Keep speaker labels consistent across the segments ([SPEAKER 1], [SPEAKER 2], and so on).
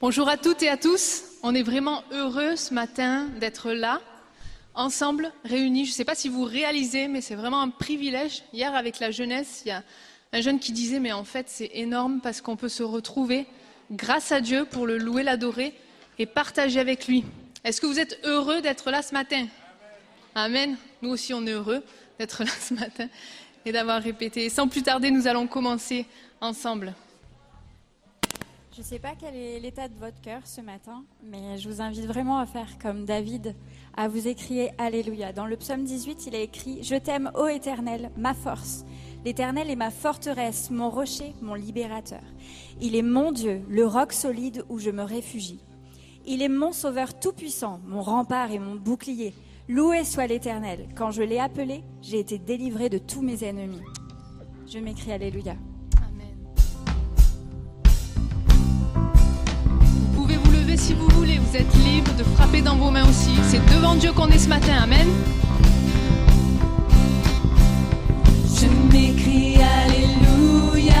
[SPEAKER 1] Bonjour à toutes et à tous. On est vraiment heureux ce matin d'être là, ensemble, réunis. Je ne sais pas si vous réalisez, mais c'est vraiment un privilège. Hier, avec la jeunesse, il y a un jeune qui disait, mais en fait, c'est énorme parce qu'on peut se retrouver grâce à Dieu pour le louer, l'adorer et partager avec lui. Est-ce que vous êtes heureux d'être là ce matin? Amen. Nous aussi, on est heureux d'être là ce matin et d'avoir répété. sans plus tarder, nous allons commencer ensemble.
[SPEAKER 2] Je ne sais pas quel est l'état de votre cœur ce matin, mais je vous invite vraiment à faire comme David, à vous écrire Alléluia. Dans le psaume 18, il a écrit Je t'aime, ô Éternel, ma force. L'Éternel est ma forteresse, mon rocher, mon libérateur. Il est mon Dieu, le roc solide où je me réfugie. Il est mon sauveur tout-puissant, mon rempart et mon bouclier. Loué soit l'Éternel. Quand je l'ai appelé, j'ai été délivré de tous mes ennemis. Je m'écris Alléluia.
[SPEAKER 1] Si vous voulez, vous êtes libre de frapper dans vos mains aussi. C'est devant Dieu qu'on est ce matin. Amen.
[SPEAKER 3] Je m'écris Alléluia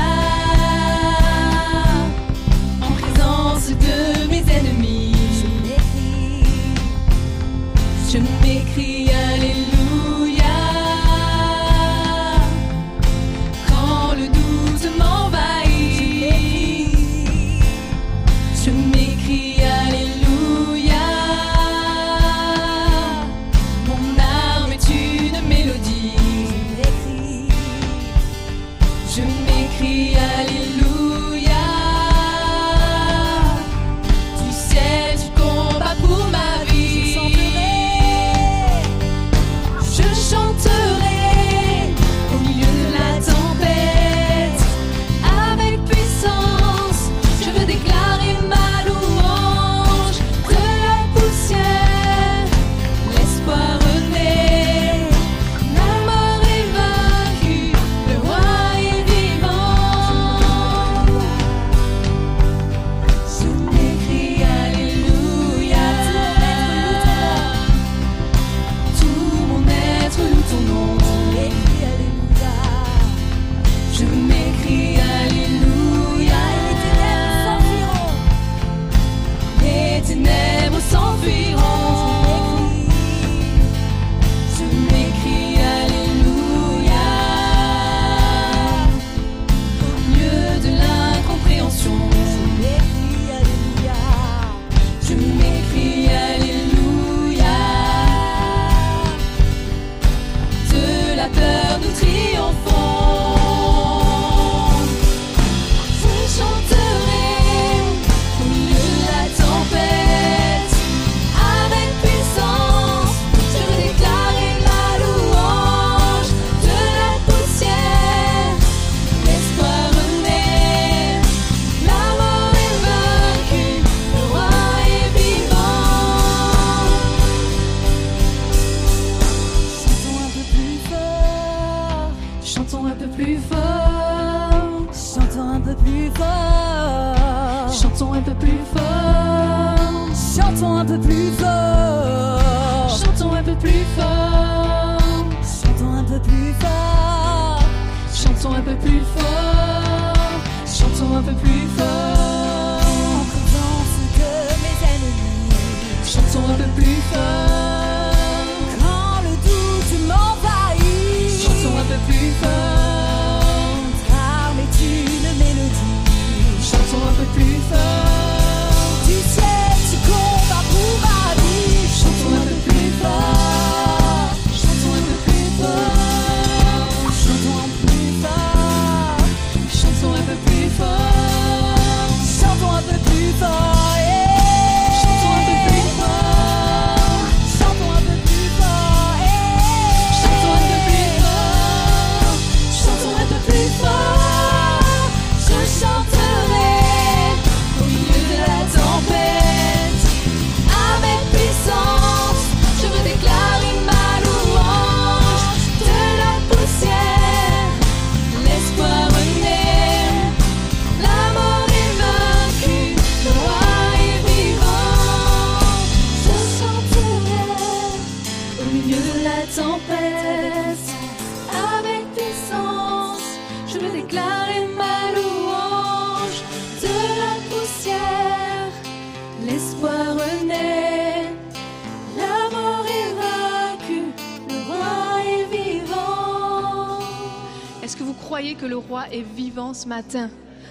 [SPEAKER 3] en présence de mes ennemis. Je m'écris Alléluia.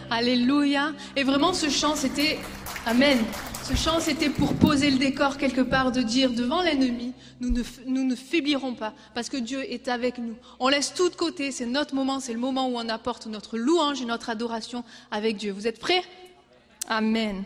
[SPEAKER 3] Alléluia. Et vraiment, ce chant, c'était... Amen. Ce chant, c'était pour poser le décor quelque part, de dire devant l'ennemi, nous ne, nous ne faiblirons pas, parce que Dieu est avec nous. On laisse tout de côté, c'est notre moment, c'est le moment où on apporte notre louange et notre adoration avec Dieu. Vous êtes prêts? Amen.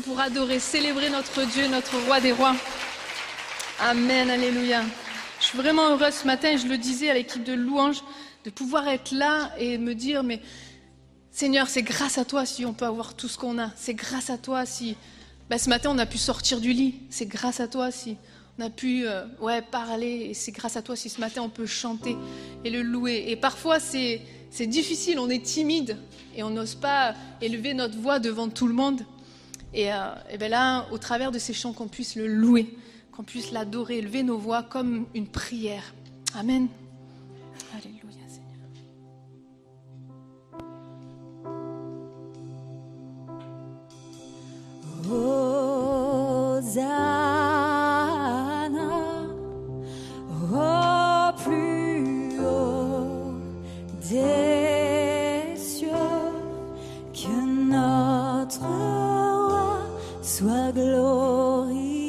[SPEAKER 4] Pour adorer, célébrer notre Dieu, notre
[SPEAKER 3] roi des rois. Amen, alléluia. Je suis vraiment heureuse ce matin, je le disais à l'équipe de louange, de pouvoir être là et me dire, mais Seigneur, c'est grâce à toi si on peut avoir tout ce qu'on a. C'est grâce à toi si bah, ce matin on a pu sortir du lit. C'est grâce à toi si on a pu euh, ouais, parler. Et c'est grâce à toi si ce matin on peut chanter et le louer. Et parfois c'est difficile, on est timide et on n'ose pas élever notre voix devant tout le monde. Et, euh, ben là, au travers de ces chants, qu'on puisse le louer, qu'on puisse l'adorer, élever nos voix comme une prière. Amen. Alléluia, Seigneur.
[SPEAKER 5] Des cieux, que notre soit glorifié.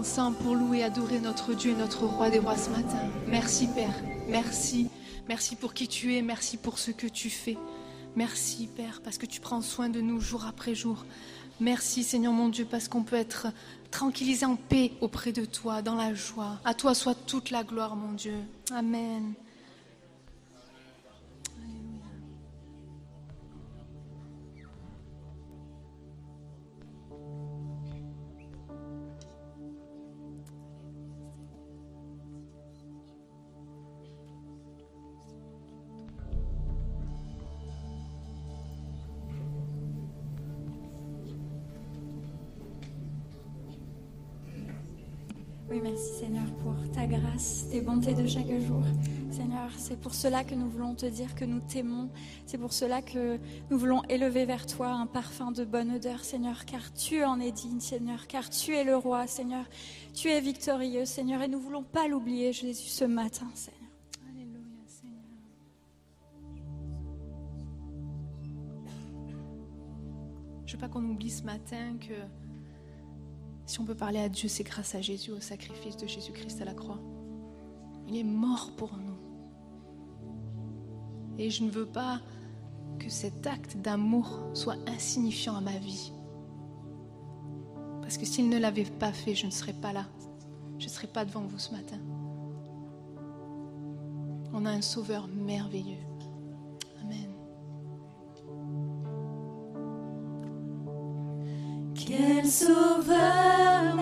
[SPEAKER 3] Ensemble pour louer et adorer notre Dieu et notre Roi des rois ce matin. Merci Père, merci. Merci pour qui tu es, merci pour ce que tu fais. Merci Père, parce que tu prends soin de nous jour après jour. Merci Seigneur mon Dieu, parce qu'on peut être tranquillisé en paix auprès de toi, dans la joie. À toi soit toute la gloire mon Dieu. Amen.
[SPEAKER 2] Bontés de chaque jour. Seigneur, c'est pour cela que nous voulons te dire que nous t'aimons. C'est pour cela que nous voulons élever vers toi un parfum de bonne odeur, Seigneur, car tu en es digne, Seigneur, car tu es le roi, Seigneur. Tu es victorieux, Seigneur, et nous ne voulons pas l'oublier, Jésus, ce matin, Seigneur.
[SPEAKER 3] Je veux pas qu'on oublie ce matin que si on peut parler à Dieu, c'est grâce à Jésus, au sacrifice de Jésus-Christ à la croix. Il est mort pour nous. Et je ne veux pas que cet acte d'amour soit insignifiant à ma vie. Parce que s'il ne l'avait pas fait, je ne serais pas là. Je ne serais pas devant vous ce matin. On a un sauveur merveilleux. Amen.
[SPEAKER 5] Quel sauveur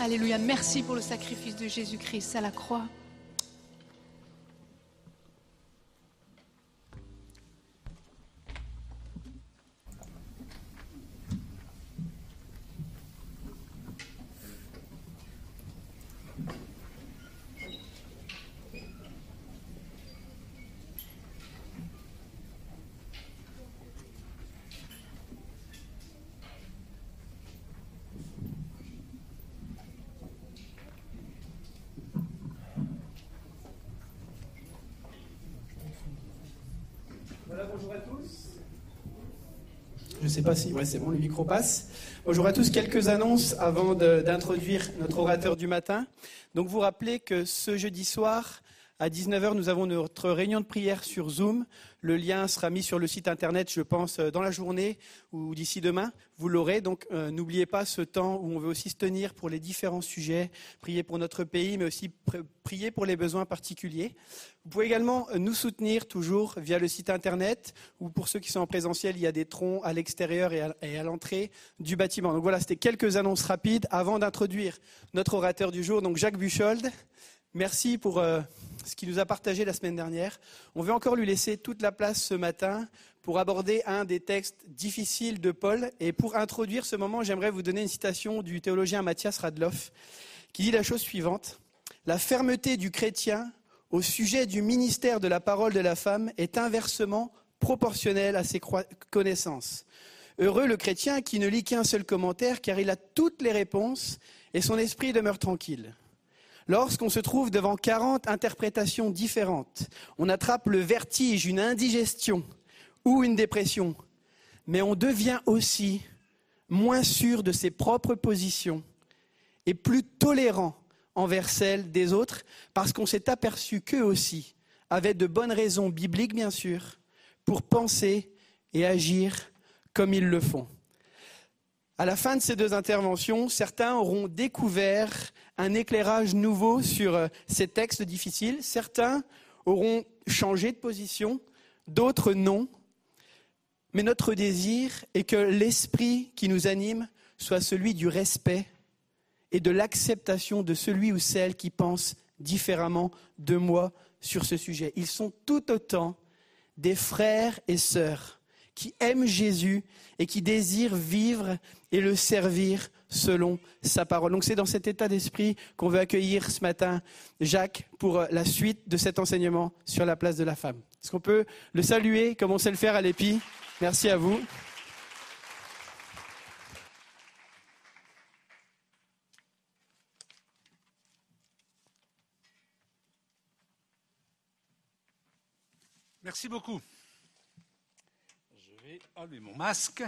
[SPEAKER 3] Alléluia. Merci pour le sacrifice de Jésus-Christ à la croix.
[SPEAKER 6] Sais pas si ouais, c'est bon, le micro passe. Bonjour à tous, quelques annonces avant d'introduire notre orateur du matin. Donc vous rappelez que ce jeudi soir, à 19h, nous avons notre réunion de prière sur Zoom. Le lien sera mis sur le site internet, je pense, euh, dans la journée ou d'ici demain. Vous l'aurez. Donc euh, n'oubliez pas ce temps où on veut aussi se tenir pour les différents sujets, prier pour notre pays, mais aussi pr- prier pour les besoins particuliers. Vous pouvez également euh, nous soutenir toujours via le site internet ou pour ceux qui sont en présentiel, il y a des troncs à l'extérieur et à l'entrée du bâtiment. Donc voilà, c'était quelques annonces rapides avant d'introduire notre orateur du jour, donc Jacques Buchold. Merci pour euh, ce qu'il nous a partagé la semaine dernière. On veut encore lui laisser toute la place ce matin pour aborder un des textes difficiles de Paul. Et pour introduire ce moment, j'aimerais vous donner une citation du théologien Matthias Radloff qui dit la chose suivante. La fermeté du chrétien au sujet du ministère de la parole de la femme est inversement proportionnelle à ses connaissances. Heureux le chrétien qui ne lit qu'un seul commentaire car il a toutes les réponses et son esprit demeure tranquille. Lorsqu'on se trouve devant 40 interprétations différentes, on attrape le vertige, une indigestion ou une dépression, mais on devient aussi moins sûr de ses propres positions et plus tolérant envers celles des autres parce qu'on s'est aperçu qu'eux aussi avaient de bonnes raisons bibliques, bien sûr, pour penser et agir comme ils le font. À la fin de ces deux interventions, certains auront découvert un éclairage nouveau sur euh, ces textes difficiles, certains auront changé de position, d'autres non. Mais notre désir est que l'esprit qui nous anime soit celui du respect et de l'acceptation de celui ou celle qui pense différemment de moi sur ce sujet. Ils sont tout autant des frères et sœurs qui aiment Jésus et qui désirent vivre et le servir selon sa parole. Donc c'est dans cet état d'esprit qu'on veut accueillir ce matin Jacques pour euh, la suite de cet enseignement sur la place de la femme. Est-ce qu'on peut le saluer comme on sait le faire à l'EPI Merci à vous.
[SPEAKER 7] Merci beaucoup. Je vais enlever mon masque.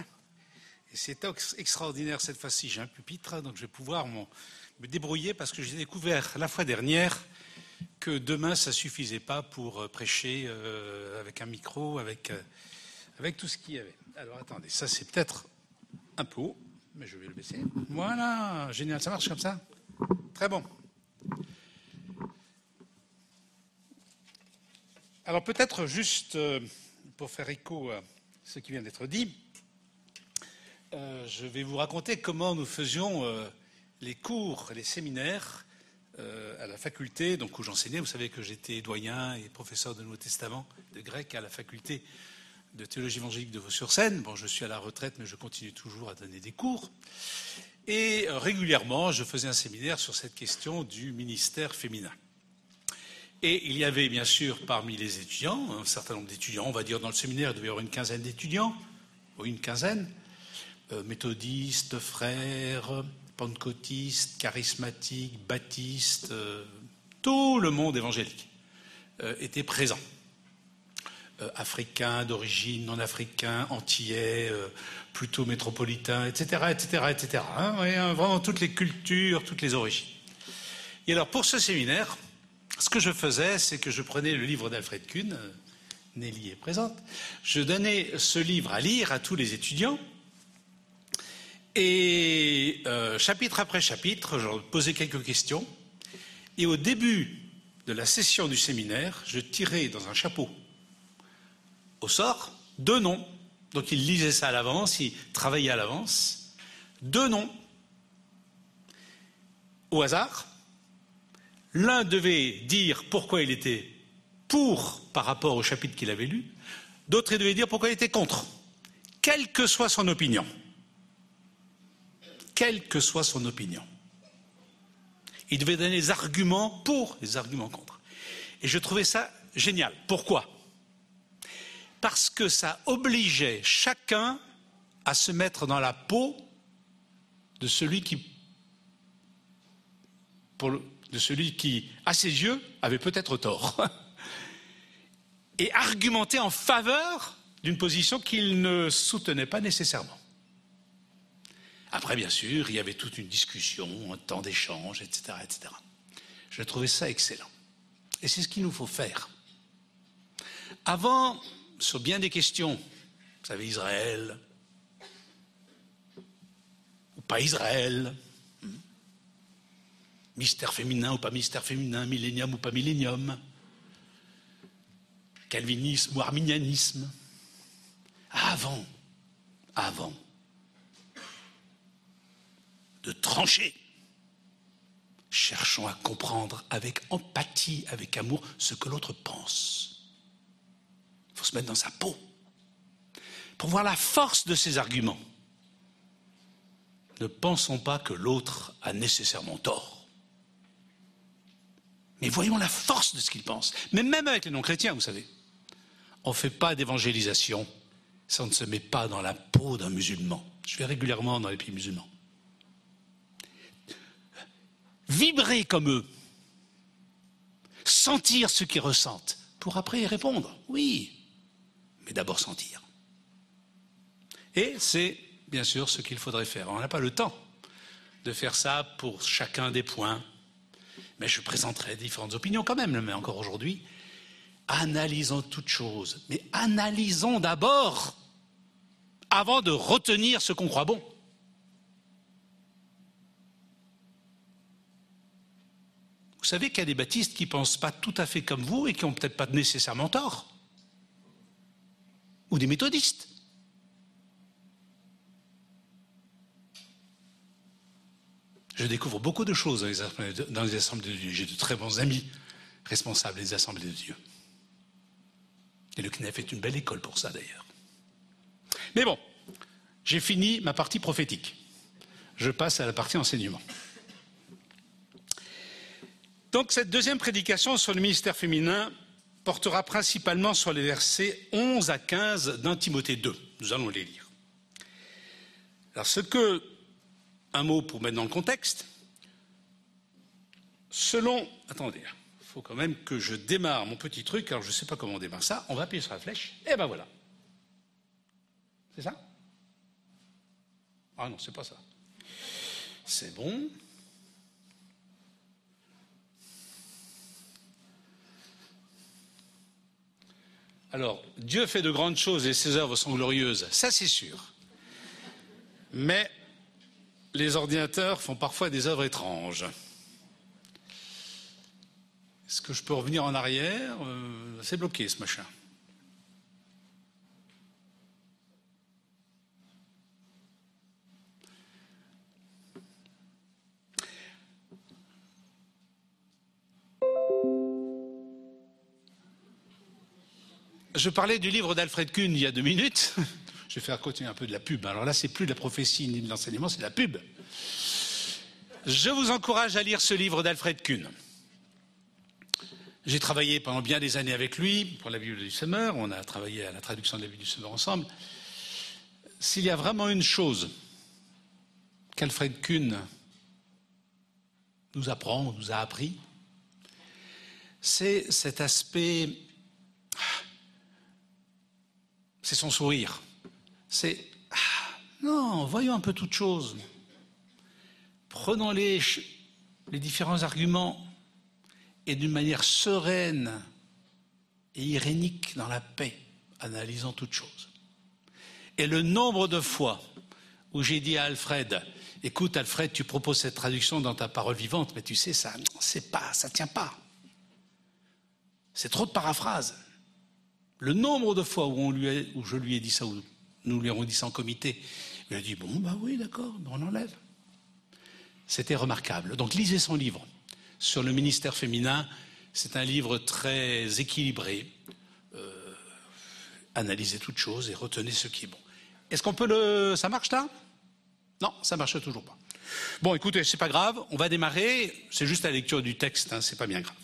[SPEAKER 7] C'est ex- extraordinaire cette fois-ci. J'ai un pupitre, donc je vais pouvoir me débrouiller parce que j'ai découvert la fois dernière que demain, ça suffisait pas pour euh, prêcher euh, avec un micro, avec, euh, avec tout ce qu'il y avait. Alors attendez, ça c'est peut-être un peu haut, mais je vais le baisser. Voilà, génial, ça marche comme ça? Très bon. Alors peut-être juste pour faire écho à ce qui vient d'être dit, euh, je vais vous raconter comment nous faisions euh, les cours, les séminaires euh, à la faculté, donc où j'enseignais. Vous savez que j'étais doyen et professeur de Nouveau Testament, de grec à la faculté de théologie évangélique de Vaux-sur-Seine. Bon, je suis à la retraite, mais je continue toujours à donner des cours. Et régulièrement, je faisais un séminaire sur cette question du ministère féminin. Et il y avait bien sûr parmi les étudiants, un certain nombre d'étudiants, on va dire dans le séminaire, il devait y avoir une quinzaine d'étudiants, ou une quinzaine, méthodistes, frères, pentecôtistes, charismatiques, baptistes, euh, tout le monde évangélique euh, était présent. Euh, africains d'origine, non africains, antillais, euh, plutôt métropolitains, etc., etc., etc. hein, hein, vraiment toutes les cultures, toutes les origines. Et alors pour ce séminaire, ce que je faisais, c'est que je prenais le livre d'Alfred Kuhn, euh, Nelly est présente, je donnais ce livre à lire à tous les étudiants, et euh, chapitre après chapitre, je posais quelques questions, et au début de la session du séminaire, je tirais dans un chapeau au sort deux noms. Donc il lisait ça à l'avance, il travaillait à l'avance. Deux noms. Au hasard. L'un devait dire pourquoi il était pour par rapport au chapitre qu'il avait lu. D'autres, il devait dire pourquoi il était contre. Quelle que soit son opinion. Quelle que soit son opinion. Il devait donner les arguments pour, les arguments contre. Et je trouvais ça génial. Pourquoi? Parce que ça obligeait chacun à se mettre dans la peau de celui qui, de celui qui, à ses yeux, avait peut-être tort, et argumenter en faveur d'une position qu'il ne soutenait pas nécessairement. Après, bien sûr, il y avait toute une discussion, un temps d'échange, etc., etc. Je trouvais ça excellent. Et c'est ce qu'il nous faut faire. Avant, sur bien des questions, vous savez, Israël, ou pas Israël, hmm, mystère féminin ou pas mystère féminin, millénium ou pas millénium, calvinisme ou arminianisme. Avant, avant de trancher, cherchons à comprendre avec empathie, avec amour, ce que l'autre pense. Il faut se mettre dans sa peau pour voir la force de ses arguments. Ne pensons pas que l'autre a nécessairement tort. Mais voyons la force de ce qu'il pense. Mais même avec les non-chrétiens, vous savez, on ne fait pas d'évangélisation si on ne se met pas dans la peau d'un musulman. Je vais régulièrement dans les pays musulmans. Vibrer comme eux, sentir ce qu'ils ressentent, pour après y répondre. Oui, mais d'abord sentir. Et c'est bien sûr ce qu'il faudrait faire. On n'a pas le temps de faire ça pour chacun des points, mais je présenterai différentes opinions quand même, mais encore aujourd'hui. Analysons toutes choses, mais analysons d'abord avant de retenir ce qu'on croit bon. Vous savez qu'il y a des baptistes qui ne pensent pas tout à fait comme vous et qui n'ont peut-être pas nécessairement tort. Ou des méthodistes. Je découvre beaucoup de choses dans les assemblées de, Dieu. J'ai de très bons amis responsables des assemblées de Dieu. Et le CNEF est une belle école pour ça d'ailleurs. Mais bon, j'ai fini ma partie prophétique. Je passe à la partie enseignement. Donc cette deuxième prédication sur le ministère féminin portera principalement sur les versets 11 à 15 d'un Timothée 2. Nous allons les lire. Alors ce que, un mot pour mettre dans le contexte, selon, attendez, il faut quand même que je démarre mon petit truc, alors je ne sais pas comment on démarre ça, on va appuyer sur la flèche, et ben voilà. C'est ça? Ah non, c'est pas ça. C'est bon. Alors, Dieu fait de grandes choses et ses œuvres sont glorieuses, ça c'est sûr. Mais les ordinateurs font parfois des œuvres étranges. Est-ce que je peux revenir en arrière? Euh, C'est bloqué ce machin. Je parlais du livre d'Alfred Kuhn il y a deux minutes. Je vais faire continuer un peu de la pub. Alors là, c'est plus de la prophétie ni de l'enseignement, c'est de la pub. Je vous encourage à lire ce livre d'Alfred Kuhn. J'ai travaillé pendant bien des années avec lui pour la Bible du Semeur. On a travaillé à la traduction de la Bible du Semeur ensemble. S'il y a vraiment une chose qu'Alfred Kuhn nous apprend, nous a appris, c'est cet aspect c'est son sourire. C'est ah, non, voyons un peu toute chose. Prenons les, différents arguments et d'une manière sereine et irénique dans la paix, analysons toute chose. Et le nombre de fois où j'ai dit à Alfred, écoute Alfred, tu proposes cette traduction dans ta parole vivante, mais tu sais, ça, c'est pas, ça tient pas. C'est trop de paraphrases. Le nombre de fois où, on lui a- où je lui ai dit ça, où nous lui avons dit ça en comité, il a dit Bon, bah oui, d'accord, on l'enlève. C'était remarquable. Donc lisez son livre sur le ministère féminin. C'est un livre très équilibré. Euh, analysez toutes choses et retenez ce qui est bon. Est-ce qu'on peut le. Ça marche là? Non, ça marche toujours pas. Bon, écoutez, c'est pas grave, on va démarrer. C'est juste la lecture du texte, hein, c'est pas bien grave.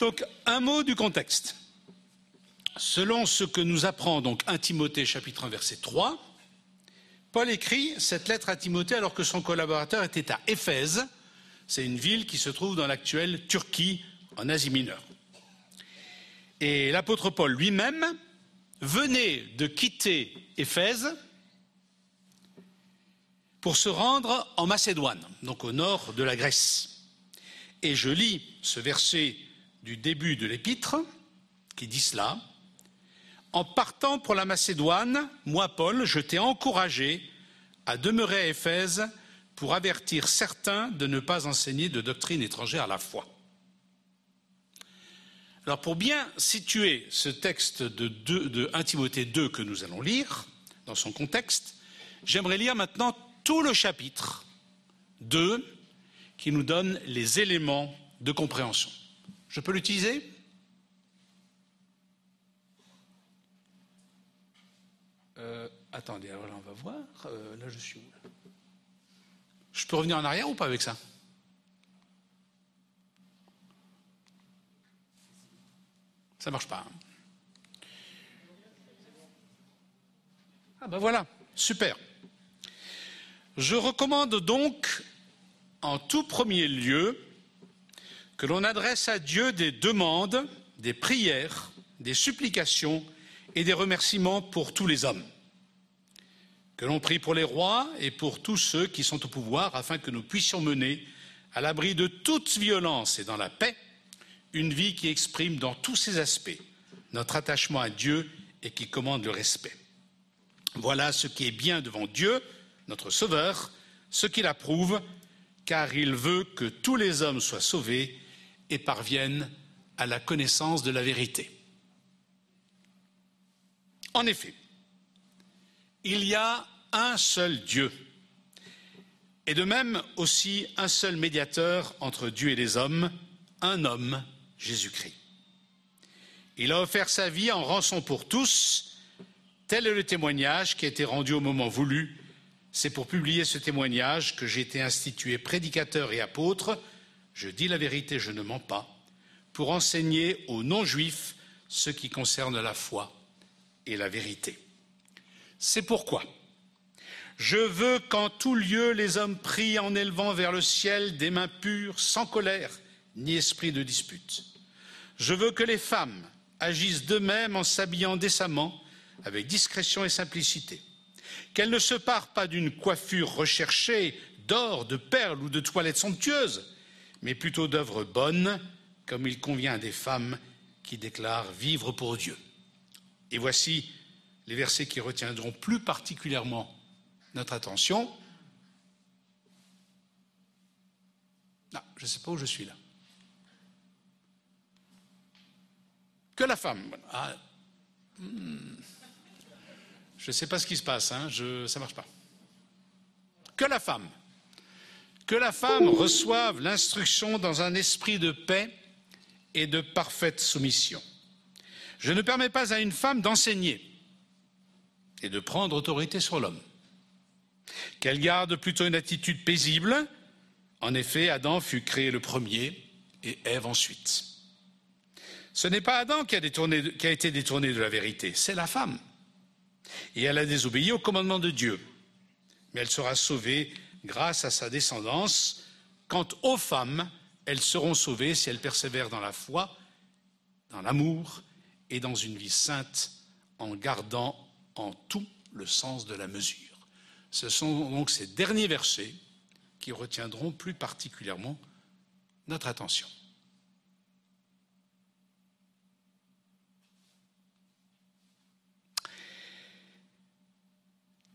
[SPEAKER 7] Donc, un mot du contexte. Selon ce que nous apprend donc 1 Timothée chapitre 1 verset 3, Paul écrit cette lettre à Timothée alors que son collaborateur était à Éphèse. C'est une ville qui se trouve dans l'actuelle Turquie, en Asie mineure. Et l'apôtre Paul lui-même venait de quitter Éphèse pour se rendre en Macédoine, donc au nord de la Grèce. Et je lis ce verset du début de l'épître qui dit cela. En partant pour la Macédoine, moi, Paul, je t'ai encouragé à demeurer à Éphèse pour avertir certains de ne pas enseigner de doctrine étrangère à la foi. Alors, pour bien situer ce texte de, 2 de 1 Timothée 2 que nous allons lire, dans son contexte, j'aimerais lire maintenant tout le chapitre 2 qui nous donne les éléments de compréhension. Je peux l'utiliser? Euh, Attendez, alors là on va voir. Euh, là je suis où Je peux revenir en arrière ou pas avec ça? Ça marche pas. hein. Ah ben voilà, super. Je recommande donc en tout premier lieu que l'on adresse à Dieu des demandes, des prières, des supplications et des remerciements pour tous les hommes. Que l'on prie pour les rois et pour tous ceux qui sont au pouvoir afin que nous puissions mener, à l'abri de toute violence et dans la paix, une vie qui exprime dans tous ses aspects notre attachement à Dieu et qui commande le respect. Voilà ce qui est bien devant Dieu, notre Sauveur, ce qu'il approuve, car il veut que tous les hommes soient sauvés et parviennent à la connaissance de la vérité. En effet, il y a un seul Dieu, et de même aussi un seul médiateur entre Dieu et les hommes, un homme, Jésus-Christ. Il a offert sa vie en rançon pour tous, tel est le témoignage qui a été rendu au moment voulu. C'est pour publier ce témoignage que j'ai été institué prédicateur et apôtre, je dis la vérité, je ne mens pas, pour enseigner aux non-juifs ce qui concerne la foi et la vérité. C'est pourquoi je veux qu'en tout lieu les hommes prient en élevant vers le ciel des mains pures, sans colère ni esprit de dispute. Je veux que les femmes agissent d'eux-mêmes en s'habillant décemment, avec discrétion et simplicité. Qu'elles ne se parent pas d'une coiffure recherchée d'or, de perles ou de toilettes somptueuses, mais plutôt d'œuvres bonnes, comme il convient à des femmes qui déclarent vivre pour Dieu. Et voici les versets qui retiendront plus particulièrement notre attention. Je ne sais pas où je suis là. Que la femme. Ah, hmm. je ne sais pas ce qui se passe, hein, ça ne marche pas. Que la femme. Que la femme reçoive l'instruction dans un esprit de paix et de parfaite soumission. Je ne permets pas à une femme d'enseigner et de prendre autorité sur l'homme. Qu'elle garde plutôt une attitude paisible. En effet, Adam fut créé le premier et Ève ensuite. Ce n'est pas Adam qui a, qui a été détourné de la vérité, c'est la femme. Et elle a désobéi au commandement de Dieu. Mais elle sera sauvée grâce à sa descendance. Quant aux femmes, elles seront sauvées si elles persévèrent dans la foi, dans l'amour et dans une vie sainte, en gardant en tout le sens de la mesure. Ce sont donc ces derniers versets qui retiendront plus particulièrement notre attention.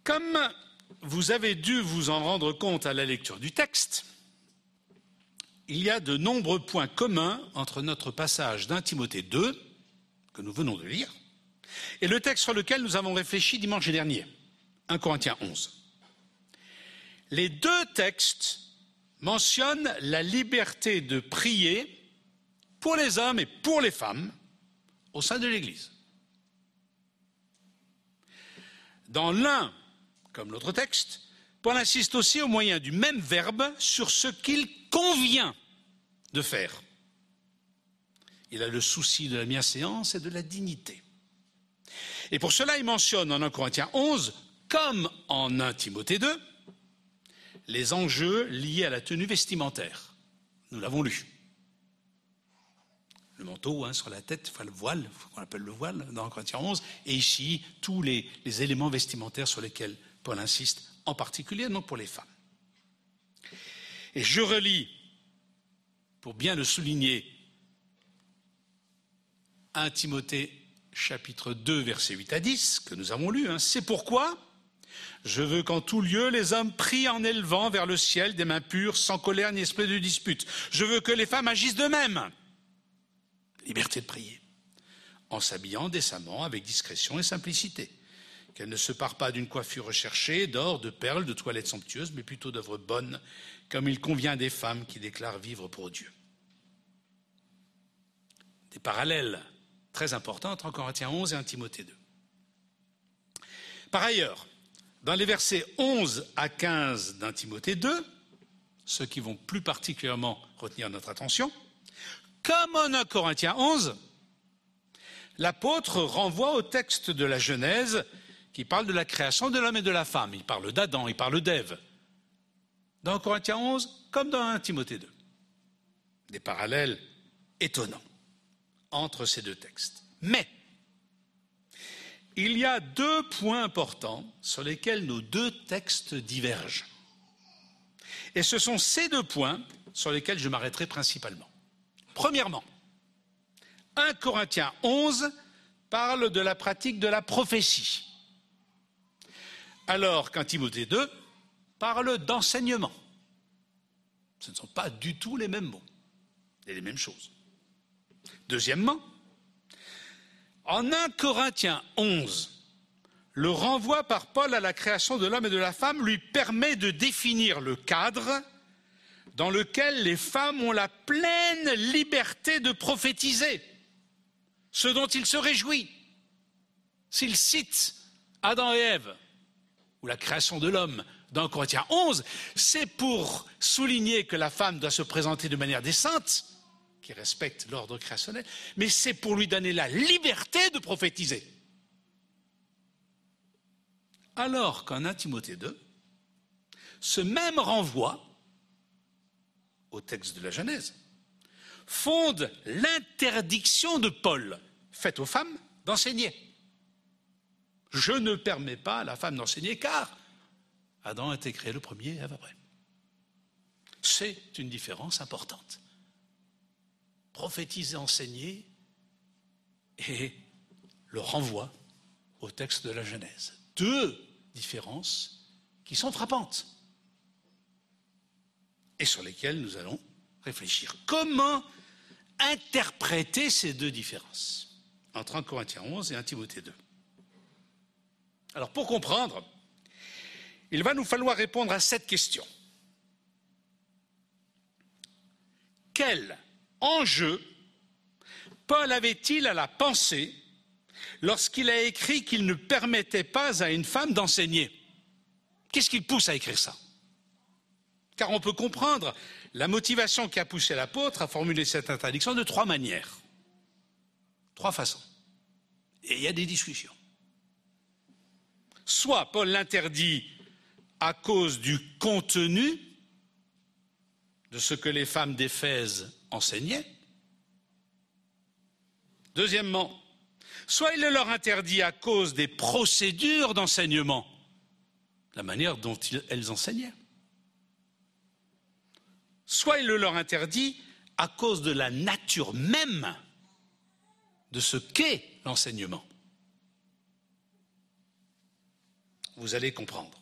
[SPEAKER 7] Comme vous avez dû vous en rendre compte à la lecture du texte, il y a de nombreux points communs entre notre passage d'un Timothée 2 que nous venons de lire, et le texte sur lequel nous avons réfléchi dimanche dernier, 1 Corinthiens 11. Les deux textes mentionnent la liberté de prier pour les hommes et pour les femmes au sein de l'Église. Dans l'un, comme l'autre texte, Paul insiste aussi au moyen du même verbe sur ce qu'il convient de faire. Il a le souci de la bienséance et de la dignité. Et pour cela, il mentionne en 1 Corinthiens 11, comme en 1 Timothée 2, les enjeux liés à la tenue vestimentaire. Nous l'avons lu. Le manteau hein, sur la tête, le voile, qu'on appelle le voile dans 1 Corinthiens 11, et ici tous les, éléments vestimentaires sur lesquels Paul insiste, en particulier non pour les femmes. Et je relis, pour bien le souligner, 1 Timothée chapitre 2, versets 8 à 10, que nous avons lu. Hein. C'est pourquoi je veux qu'en tout lieu les hommes prient en élevant vers le ciel des mains pures, sans colère ni esprit de dispute. Je veux que les femmes agissent de même. Liberté de prier. En s'habillant décemment, avec discrétion et simplicité. Qu'elles ne se parent pas d'une coiffure recherchée, d'or, de perles, de toilettes somptueuses, mais plutôt d'œuvres bonnes, comme il convient des femmes qui déclarent vivre pour Dieu. Des parallèles très importants entre 1 Corinthiens 11 et 1 Timothée 2. Par ailleurs, dans les versets 11 à 15 d'un Timothée 2, ceux qui vont plus particulièrement retenir notre attention, comme en 1 Corinthiens 11, l'apôtre renvoie au texte de la Genèse qui parle de la création de l'homme et de la femme. Il parle d'Adam, il parle d'Ève. Dans 1 Corinthiens 11, comme dans 1 Timothée 2. Des parallèles étonnants entre ces deux textes. Mais, il y a deux points importants sur lesquels nos deux textes divergent. Et ce sont ces deux points sur lesquels je m'arrêterai principalement. Premièrement, 1 Corinthiens 11 parle de la pratique de la prophétie, alors qu'un Timothée 2 parle d'enseignement. Ce ne sont pas du tout les mêmes mots et les mêmes choses. Deuxièmement, en 1 Corinthiens 11, le renvoi par Paul à la création de l'homme et de la femme lui permet de définir le cadre dans lequel les femmes ont la pleine liberté de prophétiser, ce dont il se réjouit. S'il cite Adam et Ève, ou la création de l'homme dans Corinthiens 11, c'est pour souligner que la femme doit se présenter de manière décente, respecte l'ordre créationnel, mais c'est pour lui donner la liberté de prophétiser. Alors qu'en 1 Timothée 2, ce même renvoi au texte de la Genèse fonde l'interdiction de Paul faite aux femmes d'enseigner. Je ne permets pas à la femme d'enseigner car Adam a été créé le premier, Ève après. C'est une différence importante prophétiser, enseigner, et le renvoi au texte de la Genèse. Deux différences qui sont frappantes et sur lesquelles nous allons réfléchir. Comment interpréter ces deux différences entre 1 Corinthiens 11 et 1 Timothée 2 Alors pour comprendre, il va nous falloir répondre à cette question. Quelle enjeu Paul avait-il à la pensée lorsqu'il a écrit qu'il ne permettait pas à une femme d'enseigner? Qu'est-ce qui pousse à écrire ça? Car on peut comprendre la motivation qui a poussé l'apôtre à formuler cette interdiction de trois manières, trois façons. Et il y a des discussions. Soit Paul l'interdit à cause du contenu de ce que les femmes d'Éphèse enseignaient. Deuxièmement, soit il le leur interdit à cause des procédures d'enseignement, la manière dont elles enseignaient. Soit il le leur interdit à cause de la nature même de ce qu'est l'enseignement. Vous allez comprendre.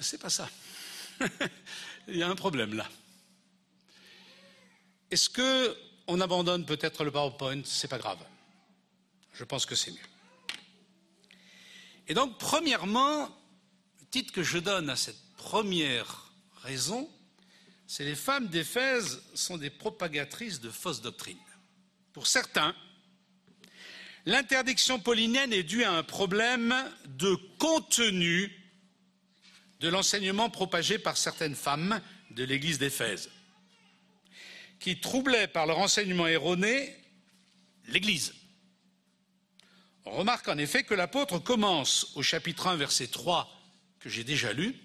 [SPEAKER 7] C'est pas ça. Il y a un problème là. Est-ce que on abandonne peut-être le PowerPoint? C'est pas grave. Je pense que c'est mieux. Et donc, premièrement, le titre que je donne à cette première raison, c'est les femmes d'Éphèse sont des propagatrices de fausses doctrines. Pour certains, l'interdiction paulinienne est due à un problème de contenu de l'enseignement propagé par certaines femmes de l'Église d'Éphèse, qui troublait par leur enseignement erroné l'Église. On remarque en effet que l'apôtre commence au chapitre 1, verset 3, que j'ai déjà lu,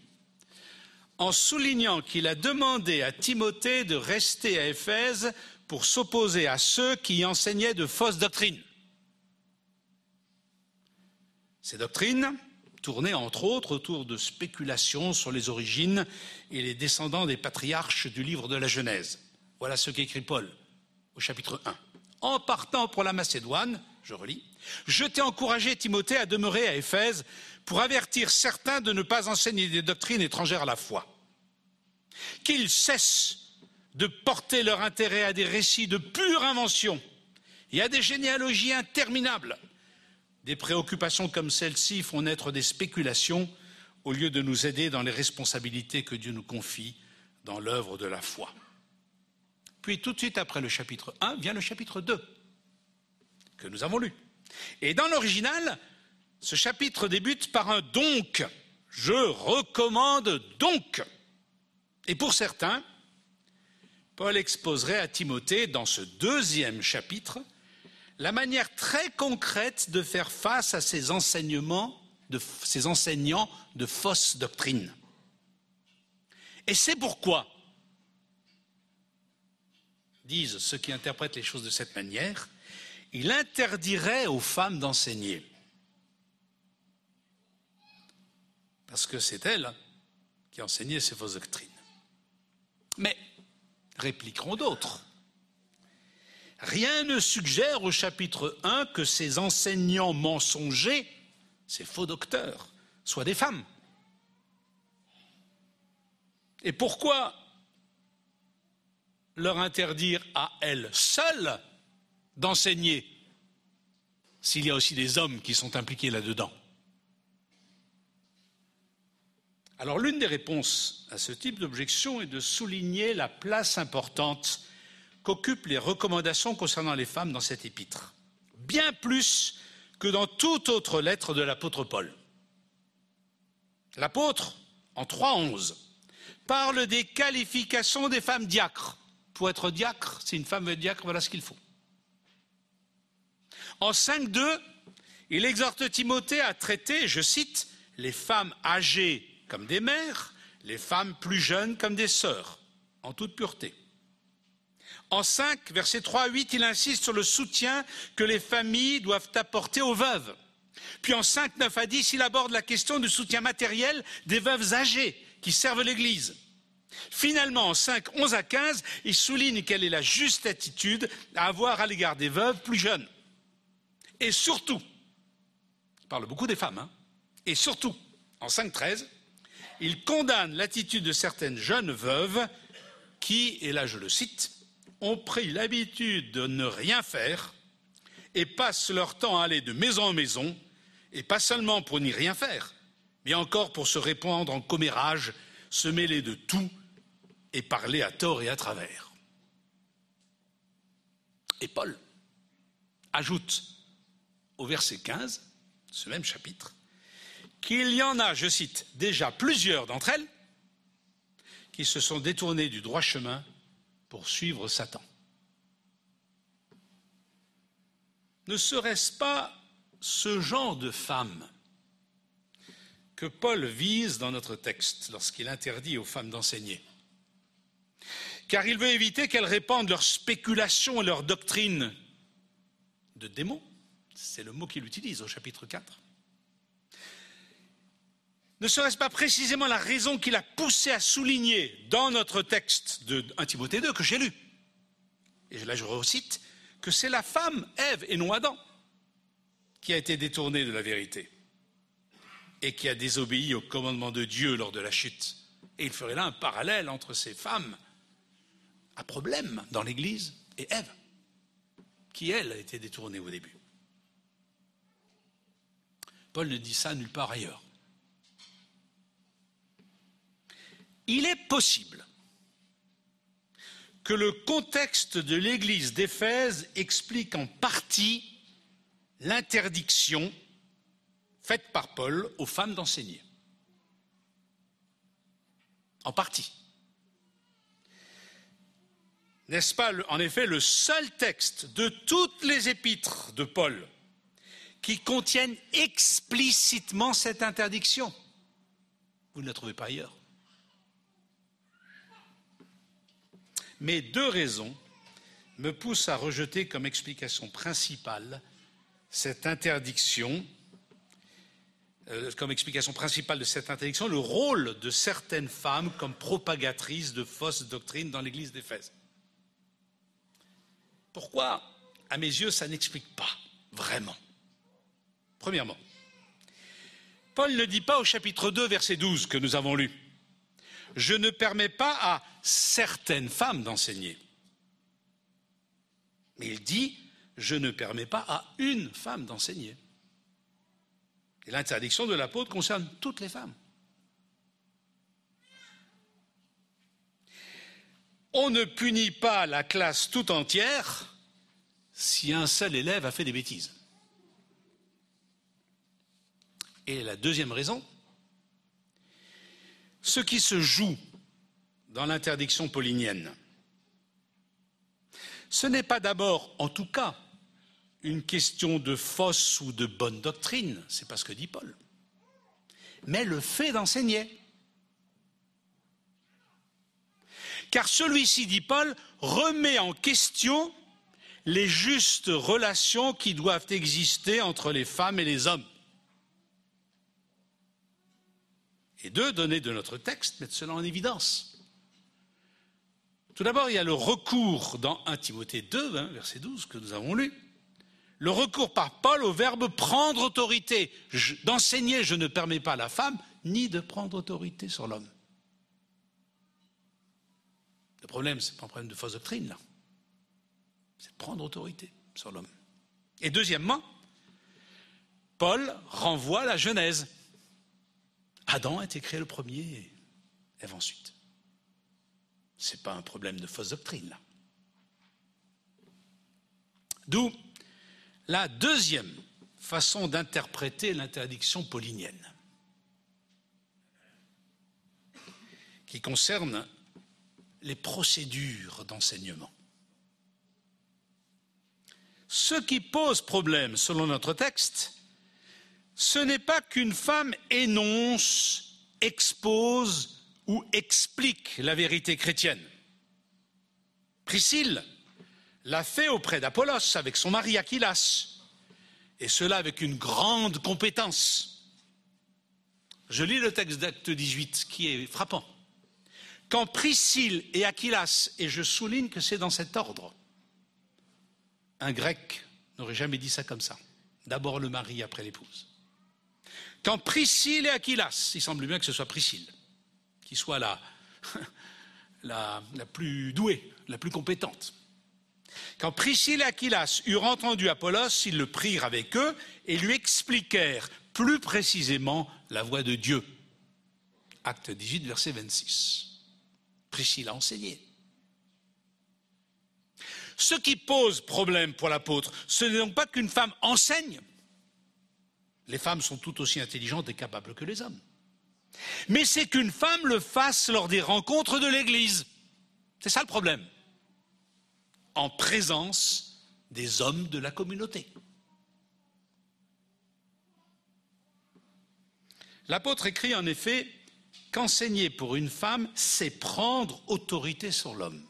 [SPEAKER 7] en soulignant qu'il a demandé à Timothée de rester à Éphèse pour s'opposer à ceux qui enseignaient de fausses doctrines. Ces doctrines tournaient entre autres autour de spéculations sur les origines et les descendants des patriarches du livre de la Genèse. Voilà ce qu'écrit Paul au chapitre 1. En partant pour la Macédoine, je relis, je t'ai encouragé, Timothée, à demeurer à Éphèse pour avertir certains de ne pas enseigner des doctrines étrangères à la foi. Qu'ils cessent de porter leur intérêt à des récits de pure invention et à des généalogies interminables. Des préoccupations comme celle-ci font naître des spéculations au lieu de nous aider dans les responsabilités que Dieu nous confie dans l'œuvre de la foi. Puis tout de suite après le chapitre 1 vient le chapitre 2 que nous avons lu. Et dans l'original, ce chapitre débute par un donc. Je recommande donc. Et pour certains, Paul exposerait à Timothée, dans ce deuxième chapitre, la manière très concrète de faire face à ces enseignements, de, ces enseignants de fausses doctrines. Et c'est pourquoi, disent ceux qui interprètent les choses de cette manière, il interdirait aux femmes d'enseigner. Parce que c'est elles qui enseignaient ces fausses doctrines. Mais, répliqueront d'autres, rien ne suggère au chapitre 1 que ces enseignants mensongers, ces faux docteurs, soient des femmes. Et pourquoi leur interdire à elles seules d'enseigner s'il y a aussi des hommes qui sont impliqués là-dedans? Alors l'une des réponses à ce type d'objection est de souligner la place importante qu'occupent les recommandations concernant les femmes dans cet épître, bien plus que dans toute autre lettre de l'apôtre Paul. L'apôtre, en 3.11, parle des qualifications des femmes diacres. Pour être diacre, si une femme veut être diacre, voilà ce qu'il faut. En 5.2, il exhorte Timothée à traiter, je cite, les femmes âgées comme des mères, les femmes plus jeunes comme des sœurs, en toute pureté. En 5, versets 3 à 8, il insiste sur le soutien que les familles doivent apporter aux veuves. Puis en 5, 9 à 10, il aborde la question du soutien matériel des veuves âgées qui servent l'Église. Finalement, en 5, 11 à 15, il souligne quelle est la juste attitude à avoir à l'égard des veuves plus jeunes. Et surtout, il parle beaucoup des femmes, hein, et surtout, en 5, 13, il condamne l'attitude de certaines jeunes veuves qui, et là je le cite, ont pris l'habitude de ne rien faire et passent leur temps à aller de maison en maison, et pas seulement pour n'y rien faire, mais encore pour se répandre en commérage, se mêler de tout et parler à tort et à travers. Et Paul ajoute au verset 15, ce même chapitre, qu'il y en a, je cite, déjà plusieurs d'entre elles qui se sont détournées du droit chemin pour suivre Satan. Ne serait-ce pas ce genre de femmes que Paul vise dans notre texte lorsqu'il interdit aux femmes d'enseigner? Car il veut éviter qu'elles répandent leurs spéculations et leurs doctrines de démons. C'est le mot qu'il utilise au chapitre 4. Ne serait-ce pas précisément la raison qui l'a poussé à souligner dans notre texte de 1 Timothée 2 que j'ai lu Et là je recite que c'est la femme, Ève et non Adam, qui a été détournée de la vérité. et qui a désobéi au commandement de Dieu lors de la chute. Et il ferait là un parallèle entre ces femmes à problème dans l'Église et Ève, qui elle a été détournée au début. Paul ne dit ça nulle part ailleurs. Il est possible que le contexte de l'Église d'Éphèse explique en partie l'interdiction faite par Paul aux femmes d'enseigner. En partie. N'est-ce pas, en effet, le seul texte de toutes les épîtres de Paul qui contiennent explicitement cette interdiction? Vous ne la trouvez pas ailleurs. Mais deux raisons me poussent à rejeter comme explication principale cette interdiction, euh, comme explication principale de cette interdiction, le rôle de certaines femmes comme propagatrices de fausses doctrines dans l'Église d'Éphèse. Pourquoi, à mes yeux, ça n'explique pas vraiment? Premièrement, Paul ne dit pas au chapitre 2, verset 12 que nous avons lu, je ne permets pas à certaines femmes d'enseigner. Mais il dit, je ne permets pas à une femme d'enseigner. Et l'interdiction de l'apôtre concerne toutes les femmes. On ne punit pas la classe tout entière si un seul élève a fait des bêtises. Et la deuxième raison, ce qui se joue dans l'interdiction paulinienne, ce n'est pas d'abord, en tout cas, une question de fausse ou de bonne doctrine, c'est pas ce que dit Paul, mais le fait d'enseigner. Car celui-ci, dit Paul, remet en question les justes relations qui doivent exister entre les femmes et les hommes. Et deux données de notre texte mettent cela en évidence. Tout d'abord, il y a le recours dans 1 Timothée 2, hein, verset 12, que nous avons lu. Le recours par Paul au verbe prendre autorité. D'enseigner, je ne permets pas à la femme, ni de prendre autorité sur l'homme. Le problème, ce n'est pas un problème de fausse doctrine, là. C'est de prendre autorité sur l'homme. Et deuxièmement, Paul renvoie la Genèse. Adam a été créé le premier et Ève ensuite. Ce n'est pas un problème de fausse doctrine, là. D'où la deuxième façon d'interpréter l'interdiction paulinienne, qui concerne les procédures d'enseignement. Ce qui pose problème, selon notre texte, ce n'est pas qu'une femme énonce, expose ou explique la vérité chrétienne. Priscille l'a fait auprès d'Apollos avec son mari Aquilas, et cela avec une grande compétence. Je lis le texte d'acte 18 qui est frappant. Quand Priscille et Aquilas, et je souligne que c'est dans cet ordre, un grec n'aurait jamais dit ça comme ça. D'abord le mari, après l'épouse. Quand Priscille et Aquilas, il semble bien que ce soit Priscille, qui soit la, la, plus douée, la plus compétente. Quand Priscille et Aquilas eurent entendu Apollos, ils le prirent avec eux et lui expliquèrent plus précisément la voix de Dieu. Acte 18, verset 26. Priscille a enseigné. Ce qui pose problème pour l'apôtre, ce n'est donc pas qu'une femme enseigne, les femmes sont tout aussi intelligentes et capables que les hommes. Mais c'est qu'une femme le fasse lors des rencontres de l'Église. C'est ça le problème. En présence des hommes de la communauté. L'apôtre écrit en effet qu'enseigner pour une femme, c'est prendre autorité sur l'homme.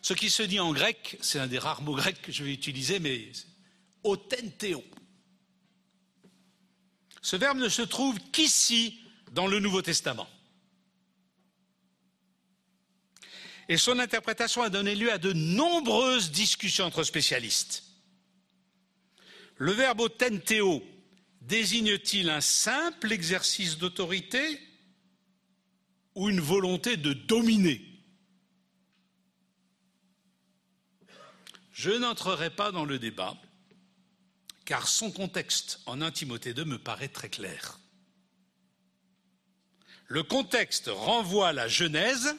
[SPEAKER 7] Ce qui se dit en grec, c'est un des rares mots grecs que je vais utiliser, mais authenteo. Ce verbe ne se trouve qu'ici dans le Nouveau Testament. Et son interprétation a donné lieu à de nombreuses discussions entre spécialistes. Le verbe authenteo désigne-t-il un simple exercice d'autorité ou une volonté de dominer? Je n'entrerai pas dans le débat, car son contexte en 1 Timothée 2 me paraît très clair. Le contexte renvoie à la Genèse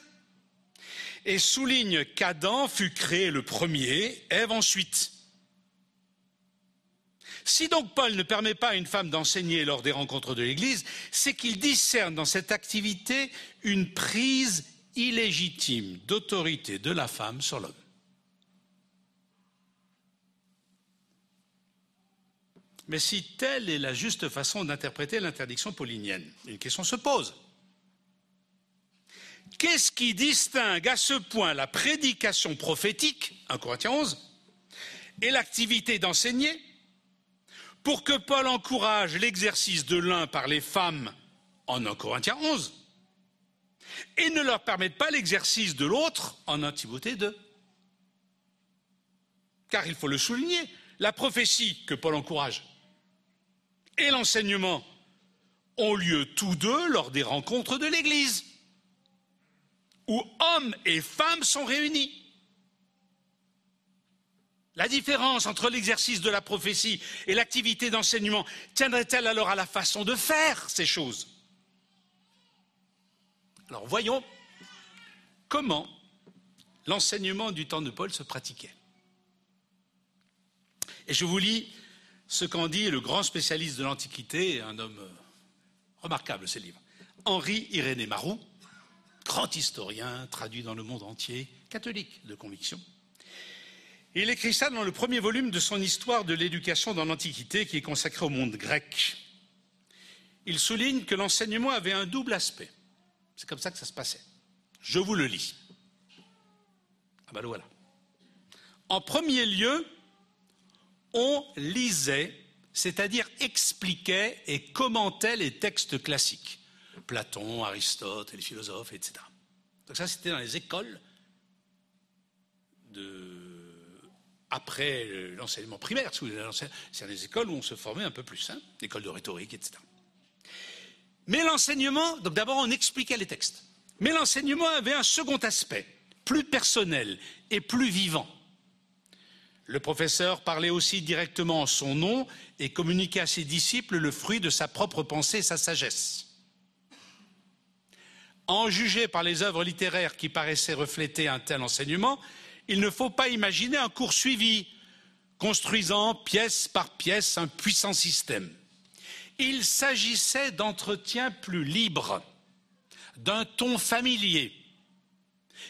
[SPEAKER 7] et souligne qu'Adam fut créé le premier, Ève ensuite. Si donc Paul ne permet pas à une femme d'enseigner lors des rencontres de l'Église, c'est qu'il discerne dans cette activité une prise illégitime d'autorité de la femme sur l'homme. Mais si telle est la juste façon d'interpréter l'interdiction paulinienne, une question se pose. Qu'est-ce qui distingue à ce point la prédication prophétique, 1 Corinthiens 11, et l'activité d'enseigner pour que Paul encourage l'exercice de l'un par les femmes en 1 Corinthiens 11 et ne leur permette pas l'exercice de l'autre en 1 Timothée 2 Car il faut le souligner, la prophétie que Paul encourage et l'enseignement ont lieu tous deux lors des rencontres de l'Église, où hommes et femmes sont réunis. La différence entre l'exercice de la prophétie et l'activité d'enseignement tiendrait-elle alors à la façon de faire ces choses? Alors voyons comment l'enseignement du temps de Paul se pratiquait. Et je vous lis ce qu'en dit le grand spécialiste de l'Antiquité, un homme euh, remarquable, ce livre, Henri Irénée Marou, grand historien, traduit dans le monde entier, catholique de conviction. Il écrit ça dans le premier volume de son Histoire de l'éducation dans l'Antiquité, qui est consacré au monde grec. Il souligne que l'enseignement avait un double aspect. C'est comme ça que ça se passait. Je vous le lis. Ah ben voilà. En premier lieu, on lisait, c'est-à-dire expliquait et commentait les textes classiques. Platon, Aristote, les philosophes, etc. Donc ça, c'était dans les écoles après l'enseignement primaire. C'est des écoles où on se formait un peu plus, hein, de rhétorique, etc. Mais l'enseignement, donc d'abord on expliquait les textes. Mais l'enseignement avait un second aspect, plus personnel et plus vivant. Le professeur parlait aussi directement en son nom et communiquait à ses disciples le fruit de sa propre pensée et sa sagesse. En juger par les œuvres littéraires qui paraissaient refléter un tel enseignement, il ne faut pas imaginer un cours suivi, construisant pièce par pièce un puissant système. Il s'agissait d'entretiens plus libres, d'un ton familier,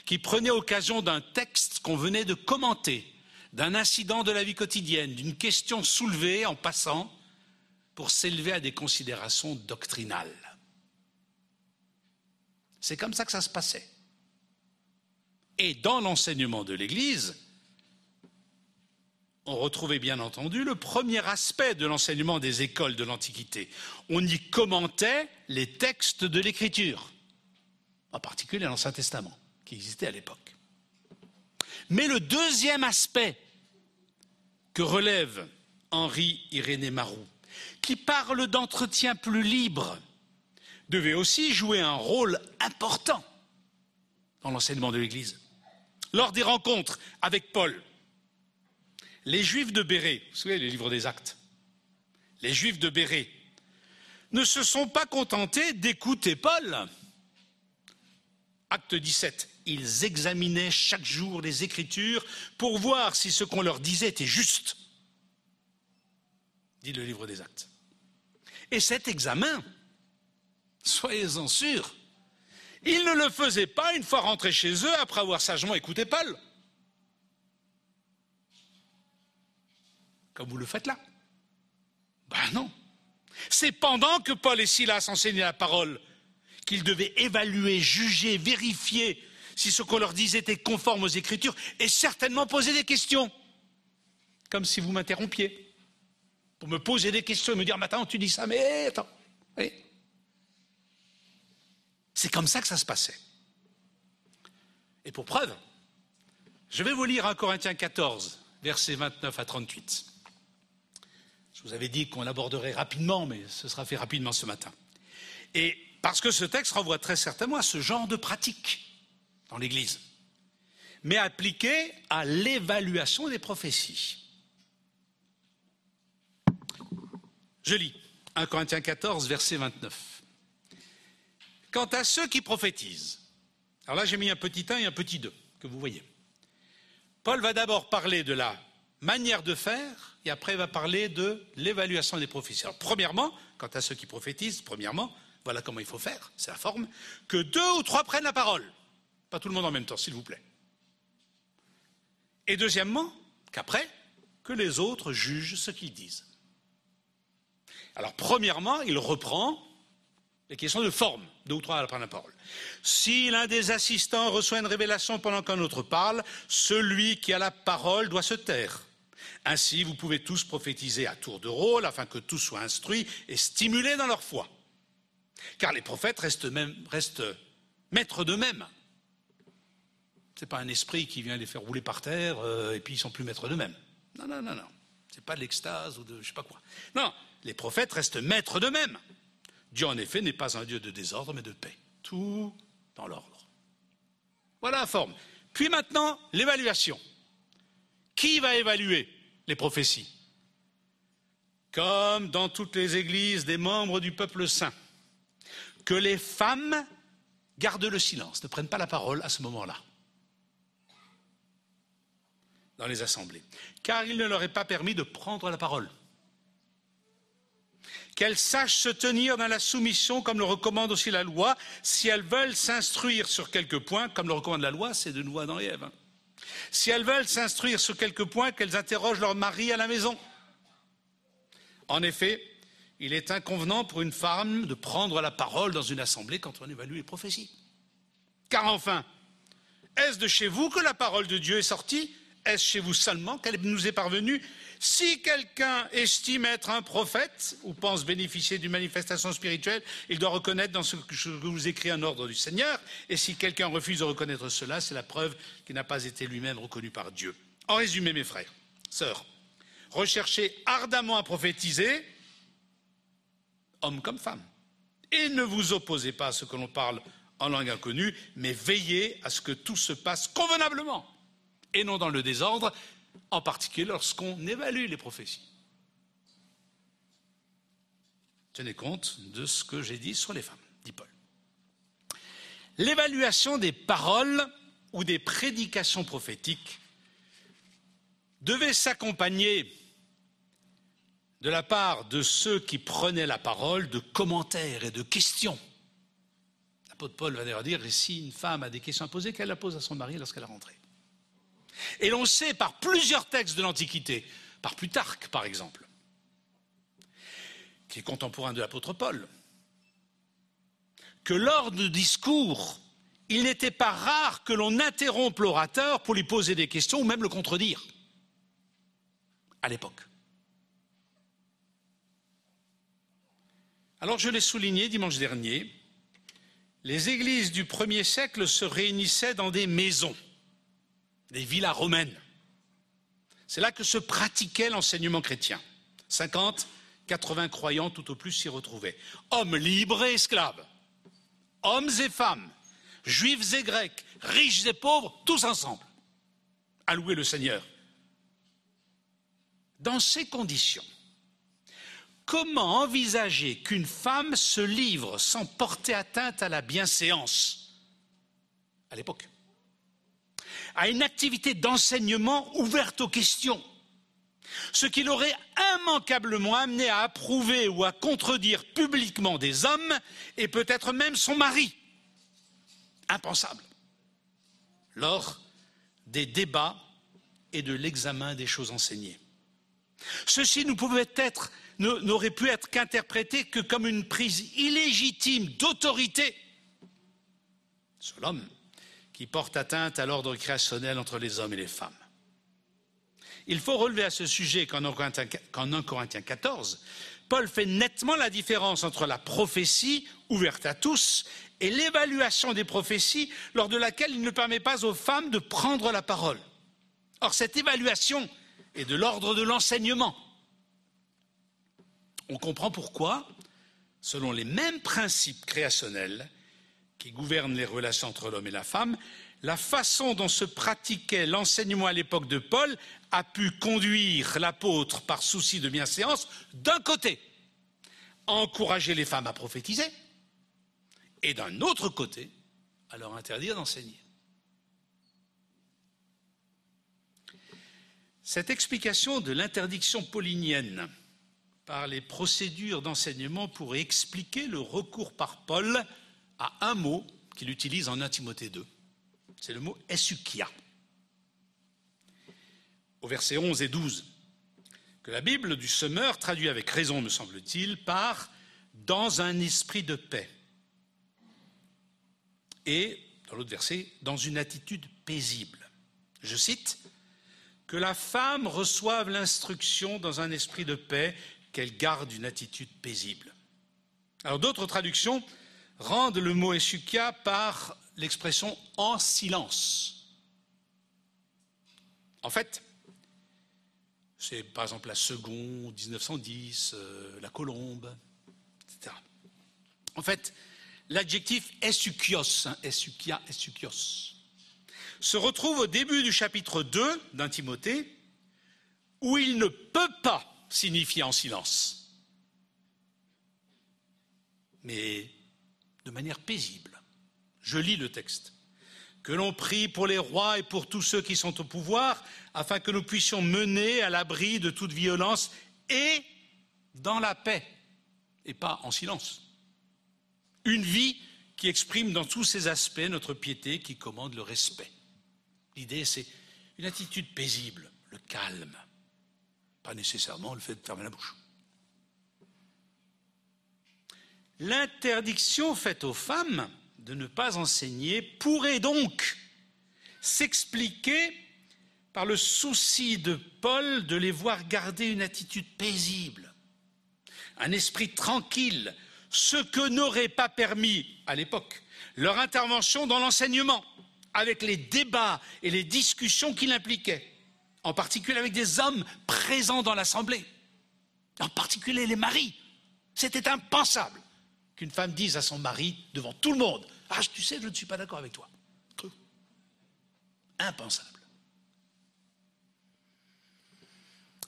[SPEAKER 7] qui prenait occasion d'un texte qu'on venait de commenter d'un incident de la vie quotidienne, d'une question soulevée en passant pour s'élever à des considérations doctrinales. C'est comme ça que ça se passait. Et dans l'enseignement de l'Église, on retrouvait bien entendu le premier aspect de l'enseignement des écoles de l'Antiquité. On y commentait les textes de l'Écriture, en particulier l'Ancien Testament, qui existait à l'époque. Mais le deuxième aspect que relève Henri Irénée Marou, qui parle d'entretien plus libre, devait aussi jouer un rôle important dans l'enseignement de l'Église. Lors des rencontres avec Paul, les Juifs de Béret, vous savez les livres des actes, les Juifs de Béret ne se sont pas contentés d'écouter Paul. Acte 17 ils examinaient chaque jour les Écritures pour voir si ce qu'on leur disait était juste, dit le livre des actes. Et cet examen, soyez-en sûrs, ils ne le faisaient pas une fois rentrés chez eux après avoir sagement écouté Paul. Comme vous le faites là. Ben non. C'est pendant que Paul et Silas enseignaient la parole qu'ils devaient évaluer, juger, vérifier si ce qu'on leur disait était conforme aux Écritures, et certainement poser des questions, comme si vous m'interrompiez, pour me poser des questions et me dire, maintenant tu dis ça, mais attends. C'est comme ça que ça se passait. Et pour preuve, je vais vous lire 1 Corinthiens 14, versets 29 à 38. Je Je vous avais dit qu'on l'aborderait rapidement, mais ce sera fait rapidement ce matin. Et parce que ce texte renvoie très certainement à ce genre de pratique dans l'Église, mais appliqué à l'évaluation des prophéties. Je lis 1 Corinthiens 14, verset 29. Quant à ceux qui prophétisent, alors là j'ai mis un petit 1 et un petit 2, que vous voyez. Paul va d'abord parler de la manière de faire et après il va parler de l'évaluation des prophéties. Alors, premièrement, quant à ceux qui prophétisent, premièrement, voilà comment il faut faire, c'est la forme, que deux ou trois prennent la parole. Pas tout le monde en même temps, s'il vous plaît. Et deuxièmement, qu'après, que les autres jugent ce qu'ils disent. Alors, premièrement, il reprend les questions de forme, deux ou trois prendre la parole. Si l'un des assistants reçoit une révélation pendant qu'un autre parle, celui qui a la parole doit se taire. Ainsi, vous pouvez tous prophétiser à tour de rôle afin que tous soient instruits et stimulés dans leur foi. Car les prophètes restent, même, restent maîtres d'eux-mêmes. Ce n'est pas un esprit qui vient les faire rouler par terre euh, et puis ils sont plus maîtres d'eux-mêmes. Non, non, non, non. Ce n'est pas de l'extase ou de je sais pas quoi. Non, les prophètes restent maîtres d'eux-mêmes. Dieu, en effet, n'est pas un Dieu de désordre, mais de paix. Tout dans l'ordre. Voilà la forme. Puis maintenant, l'évaluation. Qui va évaluer les prophéties? Comme dans toutes les églises des membres du peuple saint, que les femmes gardent le silence, ne prennent pas la parole à ce moment-là dans les assemblées, car il ne leur est pas permis de prendre la parole qu'elles sachent se tenir dans la soumission comme le recommande aussi la loi, si elles veulent s'instruire sur quelques points, comme le recommande la loi, c'est de nous dans Ève. Hein. Si elles veulent s'instruire sur quelques points, qu'elles interrogent leur mari à la maison. En effet, il est inconvenant pour une femme de prendre la parole dans une assemblée quand on évalue les prophéties. Car enfin, est-ce de chez vous que la parole de Dieu est sortie Est-ce chez vous seulement qu'elle nous est parvenue si quelqu'un estime être un prophète ou pense bénéficier d'une manifestation spirituelle, il doit reconnaître dans ce que vous écris un ordre du Seigneur. Et si quelqu'un refuse de reconnaître cela, c'est la preuve qu'il n'a pas été lui-même reconnu par Dieu. En résumé, mes frères, sœurs, recherchez ardemment à prophétiser, hommes comme femmes. Et ne vous opposez pas à ce que l'on parle en langue inconnue, mais veillez à ce que tout se passe convenablement et non dans le désordre, en particulier lorsqu'on évalue les prophéties. Tenez compte de ce que j'ai dit sur les femmes, dit Paul. L'évaluation des paroles ou des prédications prophétiques devait s'accompagner de la part de ceux qui prenaient la parole de commentaires et de questions. L'apôtre Paul va d'ailleurs dire, si une femme a des questions à poser, qu'elle la pose à son mari lorsqu'elle est rentrée. Et l'on sait par plusieurs textes de l'Antiquité, par Plutarque par exemple, qui est contemporain de l'apôtre Paul, que lors de discours, il n'était pas rare que l'on interrompe l'orateur pour lui poser des questions ou même le contredire, à l'époque. Alors je l'ai souligné dimanche dernier, les églises du premier siècle se réunissaient dans des maisons des villas romaines. C'est là que se pratiquait l'enseignement chrétien. 50, 80 croyants tout au plus s'y retrouvaient. Hommes libres et esclaves, hommes et femmes, juifs et grecs, riches et pauvres, tous ensemble. À louer le Seigneur. Dans ces conditions, comment envisager qu'une femme se livre sans porter atteinte à la bienséance? À l'époque à une activité d'enseignement ouverte aux questions, ce qui l'aurait immanquablement amené à approuver ou à contredire publiquement des hommes et peut-être même son mari. Impensable. Lors des débats et de l'examen des choses enseignées. Ceci n'aurait pu être qu'interprété que comme une prise illégitime d'autorité sur l'homme qui porte atteinte à l'ordre créationnel entre les hommes et les femmes. Il faut relever à ce sujet qu'en 1 Corinthiens 14, Paul fait nettement la différence entre la prophétie ouverte à tous et l'évaluation des prophéties lors de laquelle il ne permet pas aux femmes de prendre la parole. Or, cette évaluation est de l'ordre de l'enseignement. On comprend pourquoi, selon les mêmes principes créationnels qui gouvernent les relations entre l'homme et la femme, la façon dont se pratiquait l'enseignement à l'époque de Paul a pu conduire l'apôtre, par souci de bienséance, d'un côté, à encourager les femmes à prophétiser, et d'un autre côté, à leur interdire d'enseigner. Cette explication de l'interdiction paulinienne par les procédures d'enseignement pourrait expliquer le recours par Paul à un mot qu'il utilise en 1 Timothée 2. C'est le mot esukia. Au verset 11 et 12, que la Bible du semeur traduit avec raison, me semble-t-il, par dans un esprit de paix. Et, dans l'autre verset, dans une attitude paisible. Je cite, que la femme reçoive l'instruction dans un esprit de paix, qu'elle garde une attitude paisible. Alors d'autres traductions rendent le mot esukia par l'expression en silence. En fait, c'est par exemple la Seconde, 1910, euh, la Colombe, etc. En fait, l'adjectif esukios, hein, se retrouve au début du chapitre 2 d'un Timothée, où il ne peut pas signifier en silence, mais de manière paisible. Je lis le texte. Que l'on prie pour les rois et pour tous ceux qui sont au pouvoir, afin que nous puissions mener à l'abri de toute violence et dans la paix, et pas en silence. Une vie qui exprime dans tous ses aspects notre piété, qui commande le respect. L'idée, c'est une attitude paisible, le calme, pas nécessairement le fait de fermer la bouche. L'interdiction faite aux femmes de ne pas enseigner pourrait donc s'expliquer par le souci de Paul de les voir garder une attitude paisible, un esprit tranquille, ce que n'aurait pas permis à l'époque leur intervention dans l'enseignement, avec les débats et les discussions qu'il impliquait, en particulier avec des hommes présents dans l'Assemblée, en particulier les maris. C'était impensable qu'une femme dise à son mari devant tout le monde Ah, tu sais, je ne suis pas d'accord avec toi. Impensable.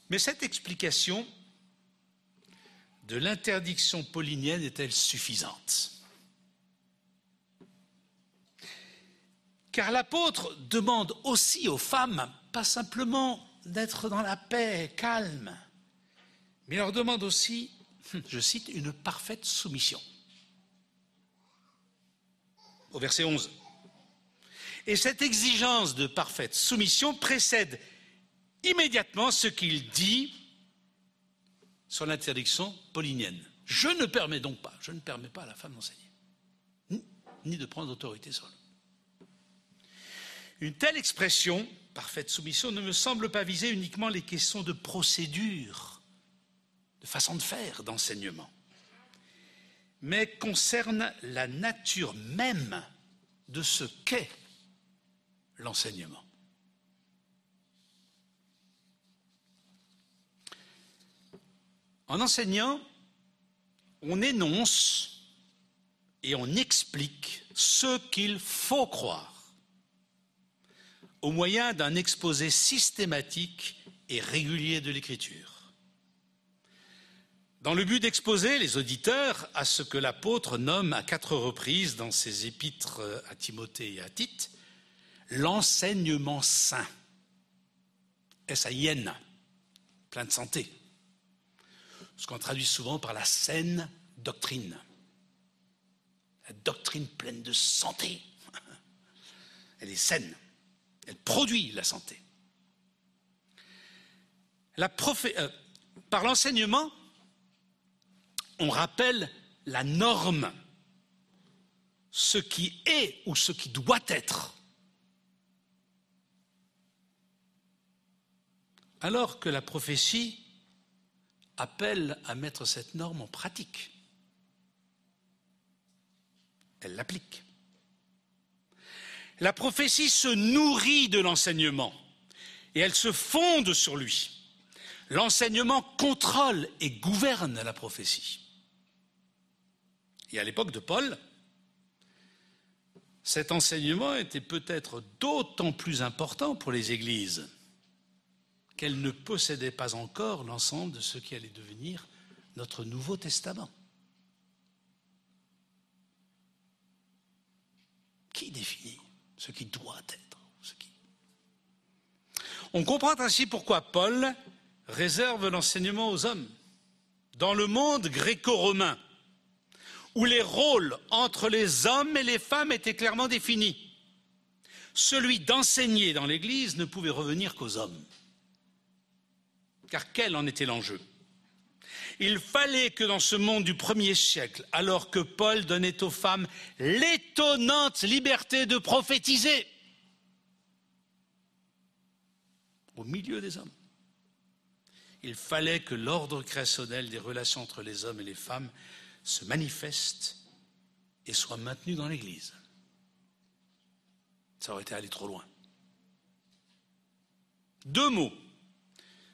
[SPEAKER 7] Mais cette explication de l'interdiction paulinienne est-elle suffisante? Car l'apôtre demande aussi aux femmes, pas simplement d'être dans la paix, calme, mais leur demande aussi, je cite, une parfaite soumission au verset 11. Et cette exigence de parfaite soumission précède immédiatement ce qu'il dit sur l'interdiction paulinienne. Je ne permets donc pas, je ne permets pas à la femme d'enseigner, ni de prendre autorité sur elle. Une telle expression, parfaite soumission, ne me semble pas viser uniquement les questions de procédure, de façon de faire, d'enseignement mais concerne la nature même de ce qu'est l'enseignement. En enseignant, on énonce et on explique ce qu'il faut croire au moyen d'un exposé systématique et régulier de l'écriture dans le but d'exposer les auditeurs à ce que l'apôtre nomme à quatre reprises dans ses épîtres à Timothée et à Tite l'enseignement saint. S-A-I-N, plein de santé. Ce qu'on traduit souvent par la saine doctrine. La doctrine pleine de santé. Elle est saine. Elle produit la santé. Euh, par l'enseignement, on rappelle la norme, ce qui est ou ce qui doit être. Alors que la prophétie appelle à mettre cette norme en pratique. Elle l'applique. La prophétie se nourrit de l'enseignement et elle se fonde sur lui. L'enseignement contrôle et gouverne la prophétie. Et à l'époque de Paul, cet enseignement était peut-être d'autant plus important pour les églises qu'elles ne possédaient pas encore l'ensemble de ce qui allait devenir notre Nouveau Testament. Qui définit ce qui doit être. On comprend ainsi pourquoi Paul réserve l'enseignement aux hommes. Dans le monde gréco-romain, où les rôles entre les hommes et les femmes étaient clairement définis, celui d'enseigner dans l'Église ne pouvait revenir qu'aux hommes. Car quel en était l'enjeu? Il fallait que dans ce monde du premier siècle, alors que Paul donnait aux femmes l'étonnante liberté de prophétiser, au milieu des hommes, il fallait que l'ordre créationnel des relations entre les hommes et les femmes se manifeste et soit maintenu dans l'Église. Ça aurait été aller trop loin. Deux mots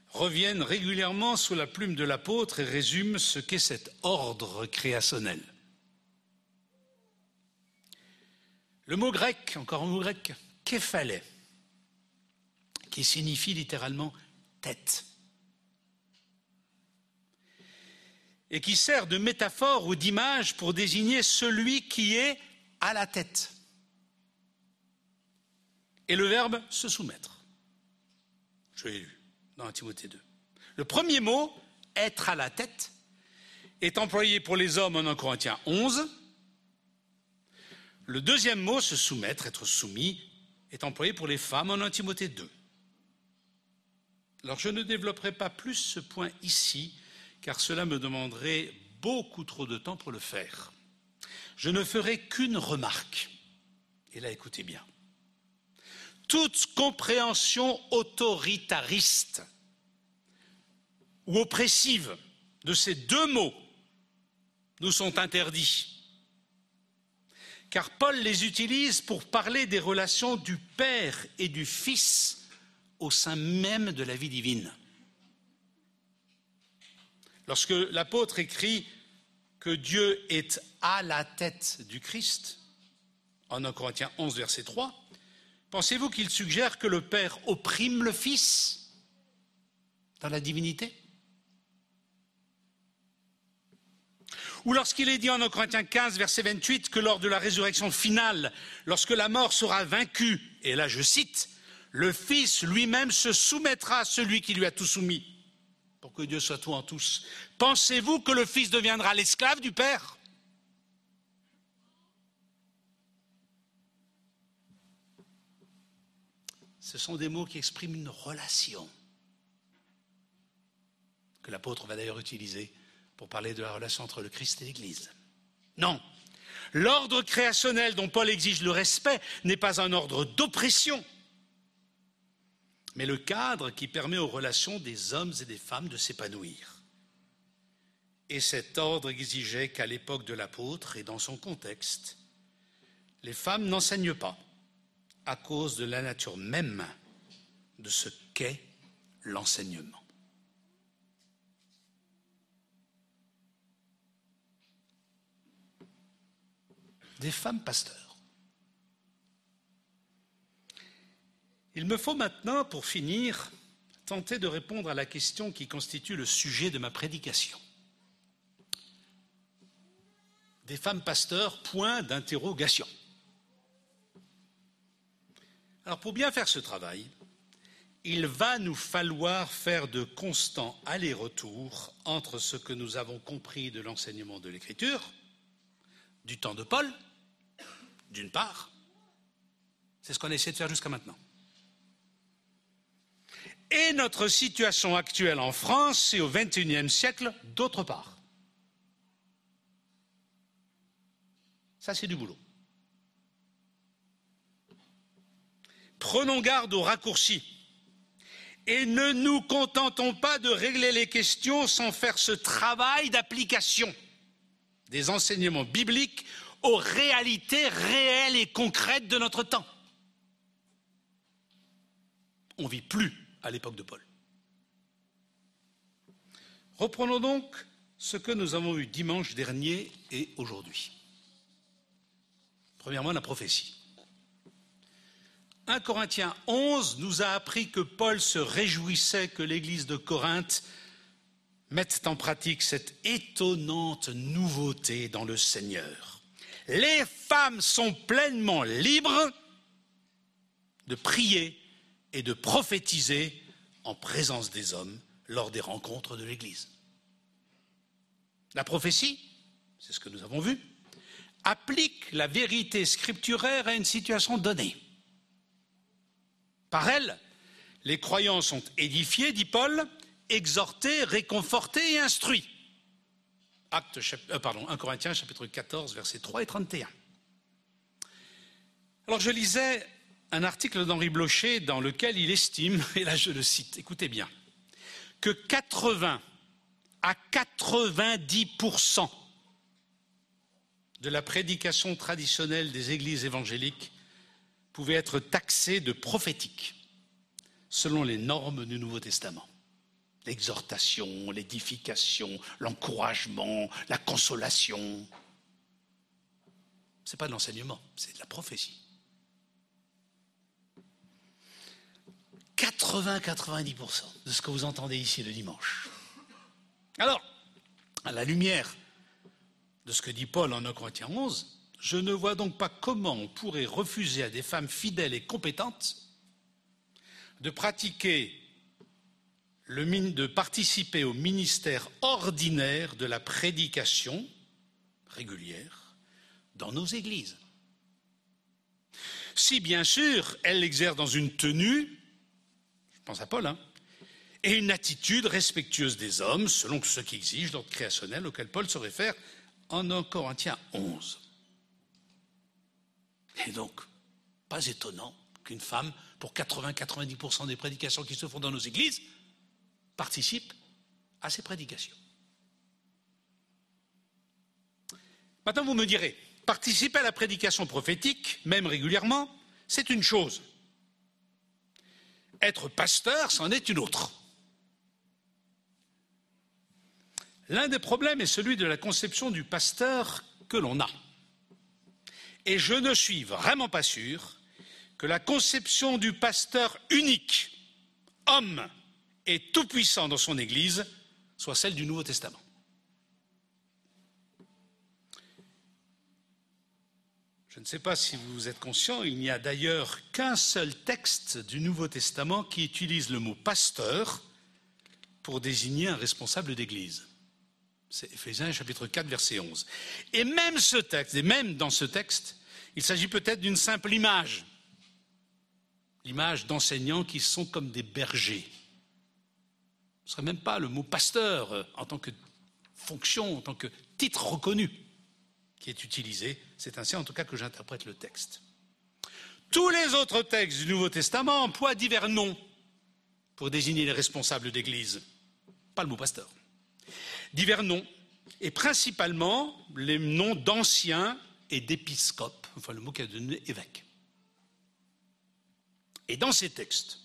[SPEAKER 7] reviennent régulièrement sous la plume de l'apôtre et résument ce qu'est cet ordre créationnel. Le mot grec, encore un mot grec, képhalé, qui signifie littéralement tête, et qui sert de métaphore ou d'image pour désigner celui qui est à la tête. Et le verbe se soumettre. Je l'ai lu dans Timothée 2. Le premier mot, être à la tête, est employé pour les hommes en 1 Corinthiens 11. Le deuxième mot, se soumettre, être soumis, est employé pour les femmes en 1 Timothée 2. Alors je ne développerai pas plus ce point ici, car cela me demanderait beaucoup trop de temps pour le faire. Je ne ferai qu'une remarque. Et là, écoutez bien. Toute compréhension autoritariste ou oppressive de ces deux mots nous sont interdits. Car Paul les utilise pour parler des relations du Père et du Fils au sein même de la vie divine. Lorsque l'apôtre écrit que Dieu est à la tête du Christ, en 1 Corinthiens 11, verset 3, pensez-vous qu'il suggère que le Père opprime le Fils dans la divinité? Ou lorsqu'il est dit en 1 Corinthiens 15, verset 28, que lors de la résurrection finale, lorsque la mort sera vaincue, et là je cite, le Fils lui-même se soumettra à celui qui lui a tout soumis pour que Dieu soit tout en tous. Pensez-vous que le Fils deviendra l'esclave du Père? Ce sont des mots qui expriment une relation que l'apôtre va d'ailleurs utiliser pour parler de la relation entre le Christ et l'Église. Non, l'ordre créationnel dont Paul exige le respect n'est pas un ordre d'oppression, mais le cadre qui permet aux relations des hommes et des femmes de s'épanouir. Et cet ordre exigeait qu'à l'époque de l'apôtre et dans son contexte, les femmes n'enseignent pas à cause de la nature même de ce qu'est l'enseignement. Des femmes pasteurs. Il me faut maintenant, pour finir, tenter de répondre à la question qui constitue le sujet de ma prédication. Des femmes pasteurs, point d'interrogation. Alors pour bien faire ce travail, il va nous falloir faire de constants allers-retours entre ce que nous avons compris de l'enseignement de l'Écriture, du temps de Paul, d'une part, c'est ce qu'on a essayé de faire jusqu'à maintenant, et notre situation actuelle en France et au XXIe siècle, d'autre part. Ça, c'est du boulot. Prenons garde aux raccourcis et ne nous contentons pas de régler les questions sans faire ce travail d'application des enseignements bibliques aux réalités réelles et concrètes de notre temps. On vit plus à l'époque de Paul. Reprenons donc ce que nous avons vu dimanche dernier et aujourd'hui. Premièrement, la prophétie. 1 Corinthiens 11 nous a appris que Paul se réjouissait que l'église de Corinthe mette en pratique cette étonnante nouveauté dans le Seigneur. Les femmes sont pleinement libres de prier et de prophétiser en présence des hommes lors des rencontres de l'Église. La prophétie, c'est ce que nous avons vu, applique la vérité scripturaire à une situation donnée. Par elle, les croyants sont édifiés, dit Paul, exhortés, réconfortés et instruits. Acte, euh, pardon, 1 Corinthiens chapitre 14, versets 3 et 31. Alors je lisais un article d'Henri Blocher dans lequel il estime, et là je le cite, écoutez bien, que 80 à 90% de la prédication traditionnelle des églises évangéliques pouvait être taxée de prophétique selon les normes du Nouveau Testament. L'exhortation, l'édification, l'encouragement, la consolation. Ce n'est pas de l'enseignement, c'est de la prophétie. 80-90% de ce que vous entendez ici le dimanche. Alors, à la lumière de ce que dit Paul en 1 Corinthiens 11, je ne vois donc pas comment on pourrait refuser à des femmes fidèles et compétentes de pratiquer le, de participer au ministère ordinaire de la prédication régulière dans nos églises. Si bien sûr elles l'exercent dans une tenue pense à Paul, hein, et une attitude respectueuse des hommes, selon ce qui exige l'ordre créationnel auquel Paul se réfère en 1 Corinthiens 11. Et donc, pas étonnant qu'une femme, pour 80-90% des prédications qui se font dans nos églises, participe à ces prédications. Maintenant, vous me direz, participer à la prédication prophétique, même régulièrement, c'est une chose. Être pasteur, c'en est une autre. L'un des problèmes est celui de la conception du pasteur que l'on a. Et je ne suis vraiment pas sûr que la conception du pasteur unique, homme et tout-puissant dans son Église, soit celle du Nouveau Testament. Je ne sais pas si vous êtes conscient, il n'y a d'ailleurs qu'un seul texte du Nouveau Testament qui utilise le mot pasteur pour désigner un responsable d'Église. C'est Éphésiens chapitre 4 verset 11. Et même ce texte, et même dans ce texte, il s'agit peut-être d'une simple image, l'image d'enseignants qui sont comme des bergers. Ce ne serait même pas le mot pasteur euh, en tant que fonction, en tant que titre reconnu qui est utilisé. C'est ainsi en tout cas que j'interprète le texte. Tous les autres textes du Nouveau Testament emploient divers noms pour désigner les responsables d'Église. Pas le mot pasteur. Divers noms, et principalement les noms d'anciens et d'épiscopes, enfin le mot qui a donné évêque. Et dans ces textes,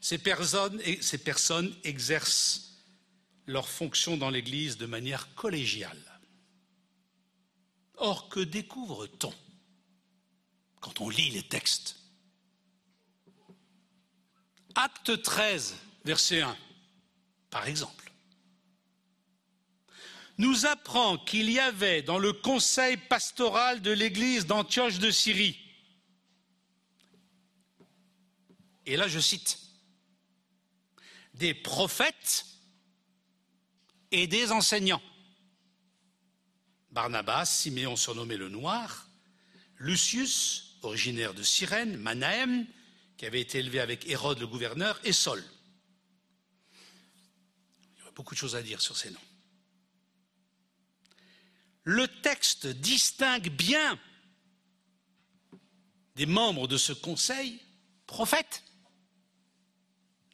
[SPEAKER 7] ces personnes, ces personnes exercent leur fonction dans l'Église de manière collégiale. Or, que découvre-t-on quand on lit les textes? Acte 13, verset 1, par exemple, nous apprend qu'il y avait dans le conseil pastoral de l'église d'Antioche de Syrie, et là je cite, des prophètes et des enseignants. Barnabas, Siméon surnommé le Noir, Lucius, originaire de Cyrène, Manahem, qui avait été élevé avec Hérode le gouverneur, et Saul. Il y aurait beaucoup de choses à dire sur ces noms. Le texte distingue bien des membres de ce conseil prophètes,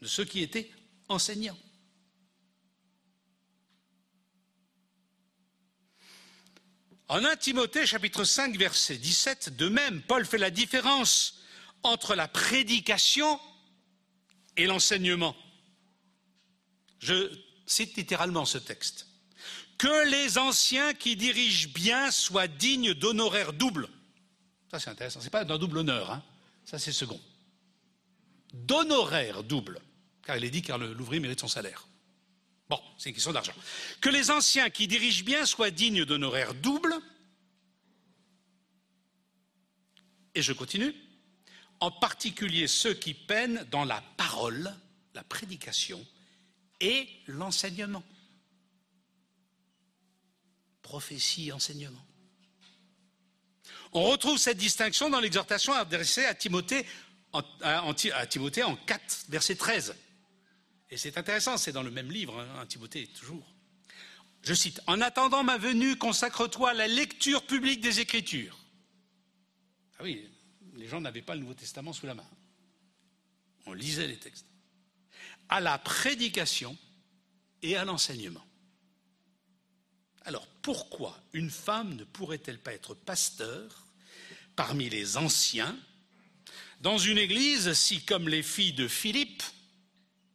[SPEAKER 7] de ceux qui étaient enseignants. En 1 Timothée chapitre 5 verset 17, de même, Paul fait la différence entre la prédication et l'enseignement. Je cite littéralement ce texte. Que les anciens qui dirigent bien soient dignes d'honoraires doubles. Ça, c'est intéressant. Ce n'est pas d'un double honneur, hein. ça, c'est second. D'honoraires doubles, car il est dit car l'ouvrier mérite son salaire. Bon, c'est une question d'argent. Que les anciens qui dirigent bien soient dignes d'honoraires doubles. Et je continue. En particulier ceux qui peinent dans la parole, la prédication et l'enseignement. Prophétie, enseignement. On retrouve cette distinction dans l'exhortation adressée à Timothée en, à, à Timothée en 4, verset 13. Et c'est intéressant, c'est dans le même livre, hein, à Timothée, toujours. Je cite En attendant ma venue, consacre-toi à la lecture publique des Écritures. Ah oui, les gens n'avaient pas le Nouveau Testament sous la main. On lisait les textes. À la prédication et à l'enseignement. Alors pourquoi une femme ne pourrait-elle pas être pasteur parmi les anciens dans une église si, comme les filles de Philippe,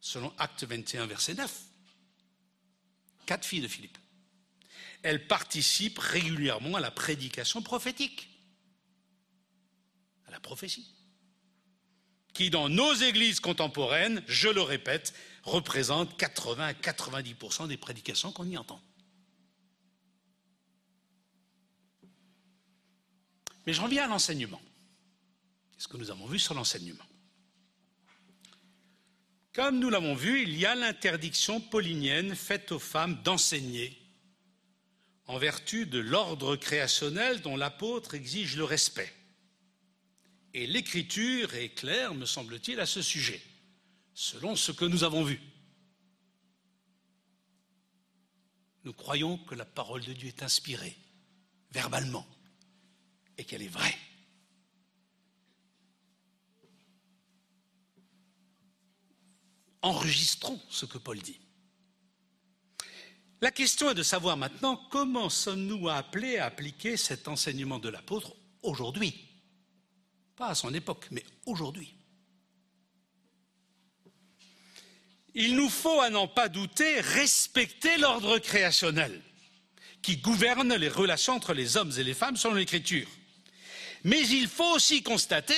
[SPEAKER 7] selon Acte 21, verset 9, quatre filles de Philippe, elles participent régulièrement à la prédication prophétique, à la prophétie, qui dans nos églises contemporaines, je le répète, représente 80 à 90% des prédications qu'on y entend. Mais j'en viens à l'enseignement. Ce que nous avons vu sur l'enseignement? Comme nous l'avons vu, il y a l'interdiction paulinienne faite aux femmes d'enseigner en vertu de l'ordre créationnel dont l'apôtre exige le respect. Et l'écriture est claire, me semble-t-il, à ce sujet, selon ce que nous avons vu. Nous croyons que la parole de Dieu est inspirée, verbalement, et qu'elle est vraie. Enregistrons ce que Paul dit. La question est de savoir maintenant comment sommes-nous appelés à appliquer cet enseignement de l'apôtre aujourd'hui. Pas à son époque, mais aujourd'hui. Il nous faut, à n'en pas douter, respecter l'ordre créationnel qui gouverne les relations entre les hommes et les femmes selon l'Écriture. Mais il faut aussi constater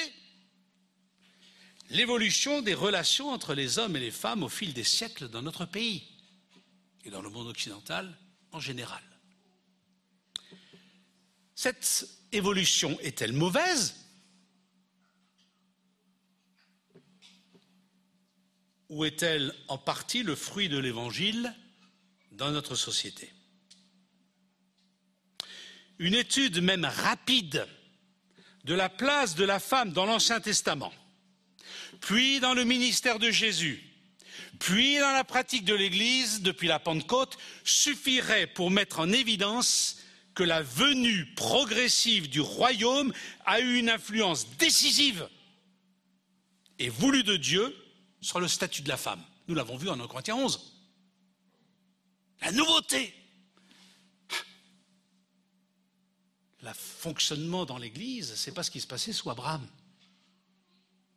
[SPEAKER 7] l'évolution des relations entre les hommes et les femmes au fil des siècles dans notre pays et dans le monde occidental en général. Cette évolution est-elle mauvaise? Ou est-elle en partie le fruit de l'Évangile dans notre société? Une étude même rapide de la place de la femme dans l'Ancien Testament, puis dans le ministère de Jésus, puis dans la pratique de l'Église depuis la Pentecôte, suffirait pour mettre en évidence que la venue progressive du royaume a eu une influence décisive et voulue de Dieu sur le statut de la femme. Nous l'avons vu en 1 Corinthiens 11. La nouveauté. Le fonctionnement dans l'Église, ce n'est pas ce qui se passait sous Abraham.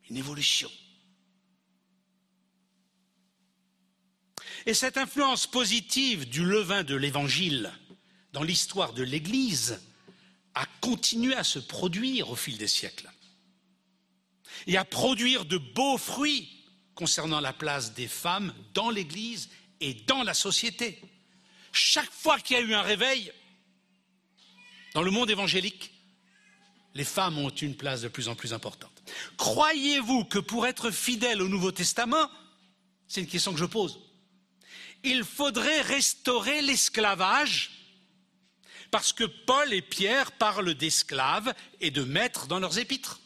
[SPEAKER 7] Une évolution. Et cette influence positive du levain de l'Évangile dans l'histoire de l'Église a continué à se produire au fil des siècles et à produire de beaux fruits concernant la place des femmes dans l'Église et dans la société. Chaque fois qu'il y a eu un réveil dans le monde évangélique, les femmes ont une place de plus en plus importante. Croyez-vous que pour être fidèle au Nouveau Testament, c'est une question que je pose, il faudrait restaurer l'esclavage parce que Paul et Pierre parlent d'esclaves et de maîtres dans leurs épîtres?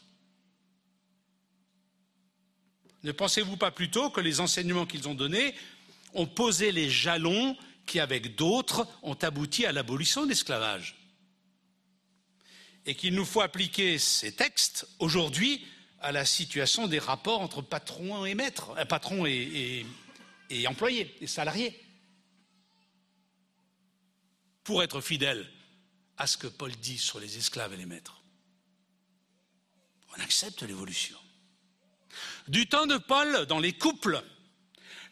[SPEAKER 7] Ne pensez-vous pas plutôt que les enseignements qu'ils ont donnés ont posé les jalons qui, avec d'autres, ont abouti à l'abolition de l'esclavage Et qu'il nous faut appliquer ces textes aujourd'hui à la situation des rapports entre patron et maître, euh, patron et, et, et employés, et salariés, pour être fidèle à ce que Paul dit sur les esclaves et les maîtres. On accepte l'évolution. Du temps de Paul, dans les couples,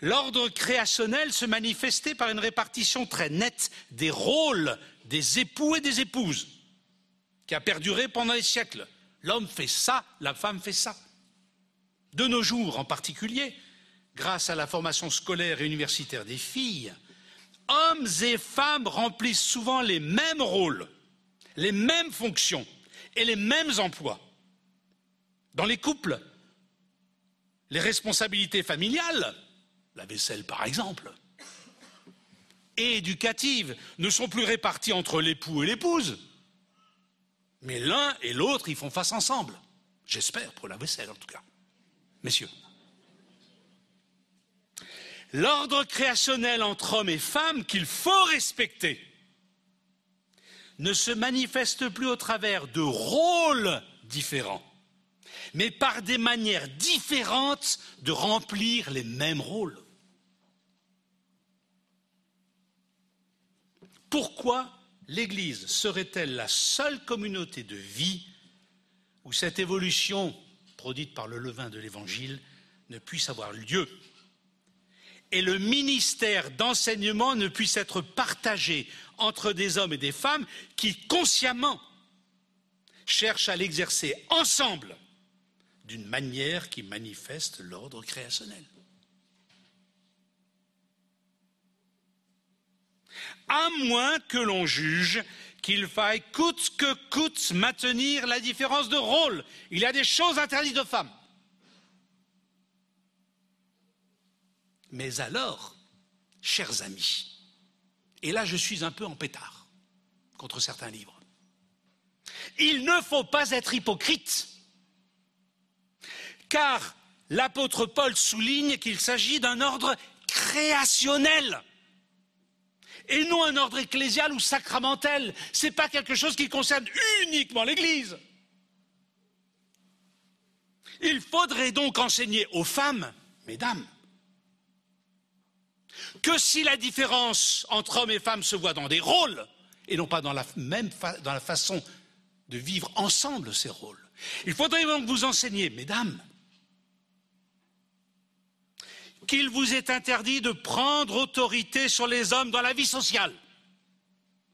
[SPEAKER 7] l'ordre créationnel se manifestait par une répartition très nette des rôles des époux et des épouses, qui a perduré pendant des siècles. L'homme fait ça, la femme fait ça. De nos jours en particulier, grâce à la formation scolaire et universitaire des filles, hommes et femmes remplissent souvent les mêmes rôles, les mêmes fonctions et les mêmes emplois. Dans les couples, les responsabilités familiales, la vaisselle par exemple, et éducatives ne sont plus réparties entre l'époux et l'épouse, mais l'un et l'autre y font face ensemble. J'espère pour la vaisselle en tout cas. Messieurs. L'ordre créationnel entre hommes et femmes qu'il faut respecter ne se manifeste plus au travers de rôles différents, mais par des manières différentes de remplir les mêmes rôles. Pourquoi l'Église serait-elle la seule communauté de vie où cette évolution produite par le levain de l'Évangile ne puisse avoir lieu et le ministère d'enseignement ne puisse être partagé entre des hommes et des femmes qui consciemment cherchent à l'exercer ensemble d'une manière qui manifeste l'ordre créationnel? À moins que l'on juge qu'il faille coûte que coûte maintenir la différence de rôle. Il y a des choses interdites aux femmes. Mais alors, chers amis, et là je suis un peu en pétard contre certains livres, il ne faut pas être hypocrite, car l'apôtre Paul souligne qu'il s'agit d'un ordre créationnel et non un ordre ecclésial ou sacramentel. Ce n'est pas quelque chose qui concerne uniquement l'Église. Il faudrait donc enseigner aux femmes, mesdames, que si la différence entre hommes et femmes se voit dans des rôles et non pas dans la même dans la façon de vivre ensemble ces rôles. Il faudrait donc vous enseigner, mesdames, qu'il vous est interdit de prendre autorité sur les hommes dans la vie sociale.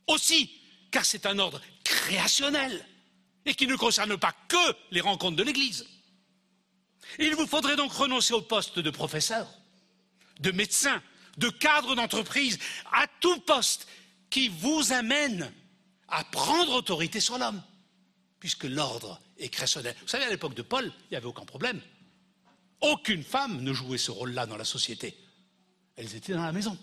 [SPEAKER 7] Aussi, car c'est un ordre créationnel et qui ne concerne pas que les rencontres de l'Église. Il vous faudrait donc renoncer au poste de professeur, de médecin, de cadre d'entreprise, à tout poste qui vous amène à prendre autorité sur l'homme, puisque l'ordre est créationnel. Vous savez, à l'époque de Paul, il n'y avait aucun problème. Aucune femme ne jouait ce rôle-là dans la société. Elles étaient dans la maison.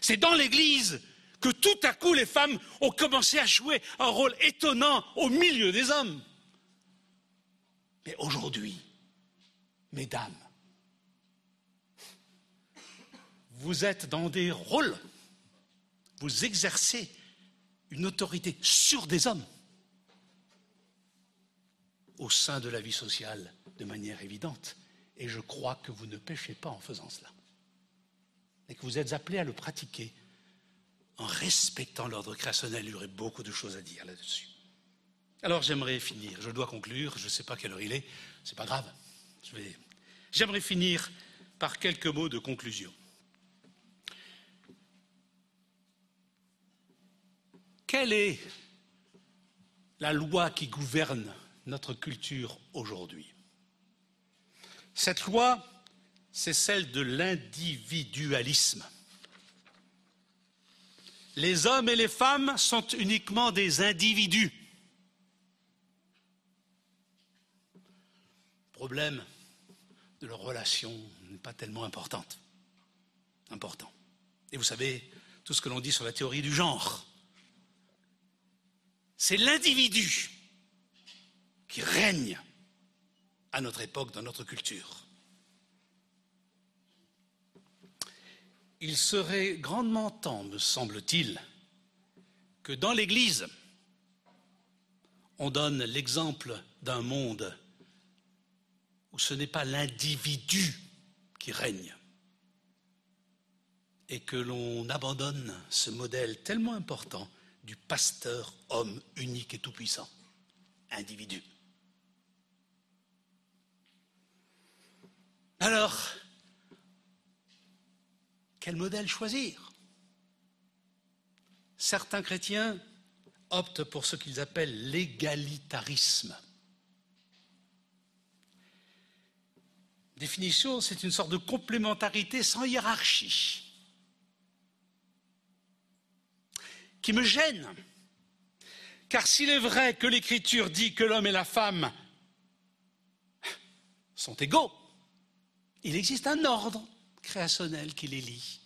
[SPEAKER 7] C'est dans l'Église que tout à coup les femmes ont commencé à jouer un rôle étonnant au milieu des hommes. Mais aujourd'hui, mesdames, vous êtes dans des rôles, vous exercez une autorité sur des hommes au sein de la vie sociale de manière évidente. Et je crois que vous ne péchez pas en faisant cela. Et que vous êtes appelés à le pratiquer en respectant l'ordre créationnel. Il y aurait beaucoup de choses à dire là-dessus. Alors j'aimerais finir. Je dois conclure. Je ne sais pas quelle heure il est. C'est pas grave. J'aimerais finir par quelques mots de conclusion. Quelle est la loi qui gouverne notre culture aujourd'hui? Cette loi, c'est celle de l'individualisme. Les hommes et les femmes sont uniquement des individus. Le problème de leur relation n'est pas tellement importante. Important. Et vous savez tout ce que l'on dit sur la théorie du genre. C'est l'individu qui règne à notre époque, dans notre culture. Il serait grandement temps, me semble-t-il, que dans l'Église, on donne l'exemple d'un monde où ce n'est pas l'individu qui règne et que l'on abandonne ce modèle tellement important du pasteur homme unique et tout-puissant, individu. Alors, quel modèle choisir? Certains chrétiens optent pour ce qu'ils appellent l'égalitarisme. Définition, c'est une sorte de complémentarité sans hiérarchie qui me gêne. Car s'il est vrai que l'Écriture dit que l'homme et la femme sont égaux, il existe un ordre créationnel qui les lie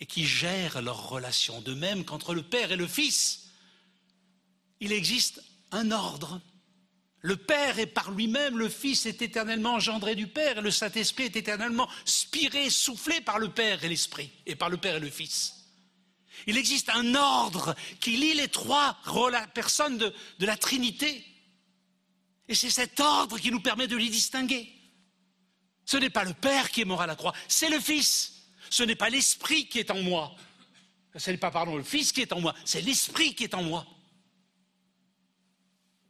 [SPEAKER 7] et qui gère leurs relations. De même qu'entre le Père et le Fils, il existe un ordre. Le Père est par lui-même, le Fils est éternellement engendré du Père, et le Saint-Esprit est éternellement spiré, soufflé par le Père et l'Esprit, et par le Père et le Fils. Il existe un ordre qui lie les trois personnes de, de la Trinité. Et c'est cet ordre qui nous permet de les distinguer. Ce n'est pas le Père qui est mort à la croix, c'est le Fils. Ce n'est pas l'Esprit qui est en moi. Ce n'est pas, pardon, le Fils qui est en moi, c'est l'Esprit qui est en moi.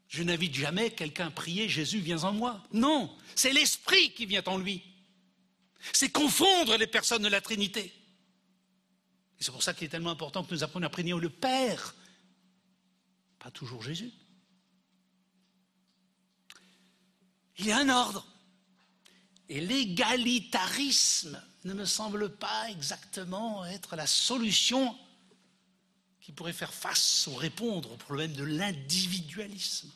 [SPEAKER 7] Je n'invite jamais quelqu'un à prier Jésus, viens en moi. Non, c'est l'Esprit qui vient en lui. C'est confondre les personnes de la Trinité. Et c'est pour ça qu'il est tellement important que nous apprenions à prier le Père, pas toujours Jésus. Il y a un ordre. Et l'égalitarisme ne me semble pas exactement être la solution qui pourrait faire face ou répondre au problème de l'individualisme.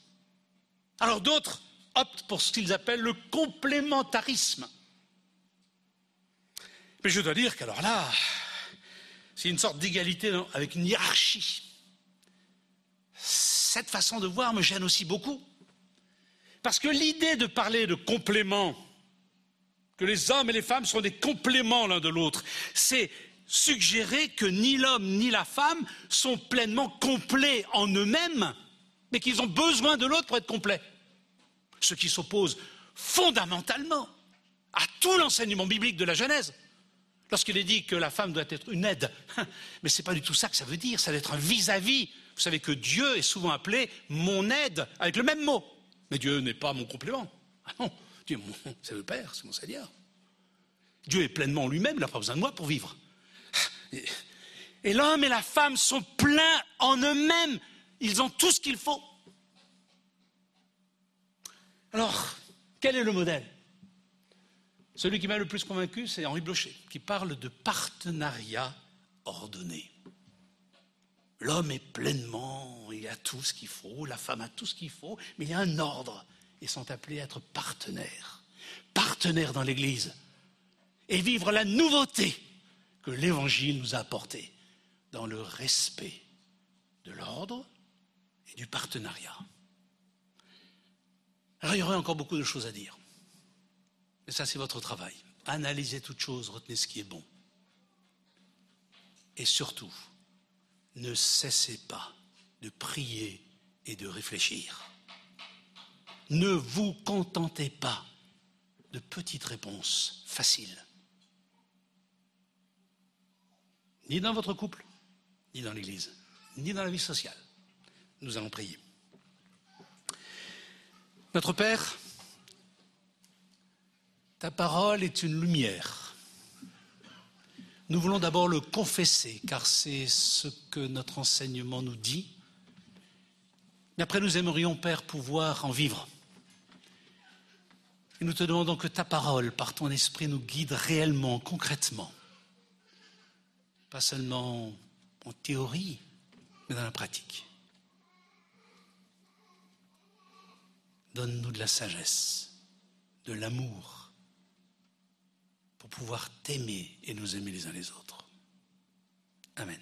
[SPEAKER 7] Alors d'autres optent pour ce qu'ils appellent le complémentarisme. Mais je dois dire qu'alors là, c'est une sorte d'égalité avec une hiérarchie. Cette façon de voir me gêne aussi beaucoup. Parce que l'idée de parler de complément, que les hommes et les femmes sont des compléments l'un de l'autre, c'est suggérer que ni l'homme ni la femme sont pleinement complets en eux-mêmes, mais qu'ils ont besoin de l'autre pour être complets. Ce qui s'oppose fondamentalement à tout l'enseignement biblique de la Genèse. Lorsqu'il est dit que la femme doit être une aide, mais ce n'est pas du tout ça que ça veut dire, ça doit être un vis-à-vis. Vous savez que Dieu est souvent appelé mon aide, avec le même mot. Mais Dieu n'est pas mon complément. Ah non, Dieu, c'est le Père, c'est mon Seigneur. Dieu est pleinement lui-même, il n'a pas besoin de moi pour vivre. Et l'homme et la femme sont pleins en eux-mêmes. Ils ont tout ce qu'il faut. Alors, quel est le modèle? Celui qui m'a le plus convaincu, c'est Henri Blocher, qui parle de partenariat ordonné. L'homme est pleinement, il a tout ce qu'il faut, la femme a tout ce qu'il faut, mais il y a un ordre. Ils sont appelés à être partenaires, partenaires dans l'Église, et vivre la nouveauté que l'Évangile nous a apportée dans le respect de l'ordre et du partenariat. Alors il y aurait encore beaucoup de choses à dire. Mais ça, c'est votre travail. Analysez toutes choses, retenez ce qui est bon. Et surtout, ne cessez pas de prier et de réfléchir. Ne vous contentez pas de petites réponses faciles. Ni dans votre couple, ni dans l'Église, ni dans la vie sociale. Nous allons prier. Notre Père, ta parole est une lumière. Nous voulons d'abord le confesser, car c'est ce que notre enseignement nous dit. Mais après, nous aimerions, Père, pouvoir en vivre. Nous te demandons que ta parole, par ton esprit, nous guide réellement, concrètement. Pas seulement en théorie, mais dans la pratique. Donne-nous de la sagesse, de l'amour, pour pouvoir t'aimer et nous aimer les uns les autres. Amen.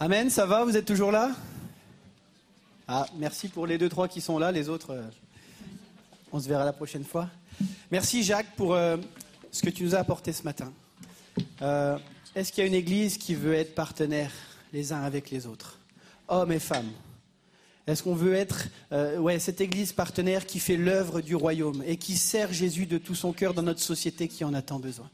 [SPEAKER 6] Amen, ça va Vous êtes toujours là? Ah, merci pour les deux, trois qui sont là. Les autres, euh, on se verra la prochaine fois. Merci Jacques pour euh, ce que tu nous as apporté ce matin. Euh, Est-ce qu'il y a une église qui veut être partenaire les uns avec les autres? Hommes et femmes. Est-ce qu'on veut être ouais, cette église partenaire qui fait l'œuvre du royaume et qui sert Jésus de tout son cœur dans notre société qui en a tant besoin?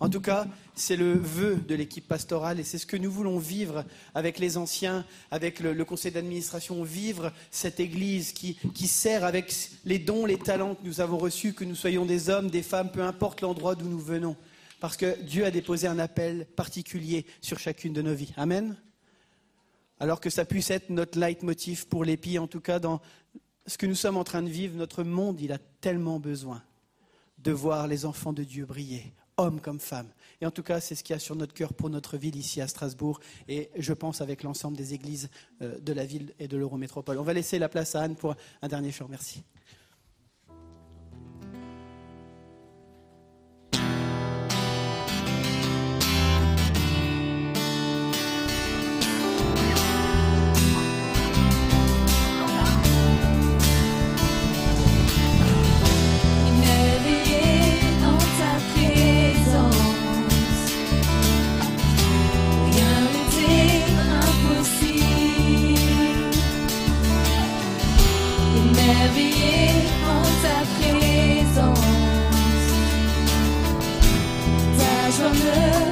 [SPEAKER 6] En tout cas, c'est le vœu de l'équipe pastorale et c'est ce que nous voulons vivre avec les anciens, avec le, conseil d'administration, vivre cette Église qui, qui sert avec les dons, les talents que nous avons reçus, que nous soyons des hommes, des femmes, peu importe l'endroit d'où nous venons. Parce que Dieu a déposé un appel particulier sur chacune de nos vies. Amen. Alors que ça puisse être notre leitmotiv pour l'épi, en tout cas dans ce que nous sommes en train de vivre, notre monde, il a tellement besoin de voir les enfants de Dieu briller, hommes comme femmes. Et en tout cas, c'est ce qu'il y a sur notre cœur pour notre ville ici à Strasbourg, et je pense avec l'ensemble des églises euh, de la ville et de l'Eurométropole. On va laisser la place à Anne pour un dernier chant. Merci.
[SPEAKER 5] Joie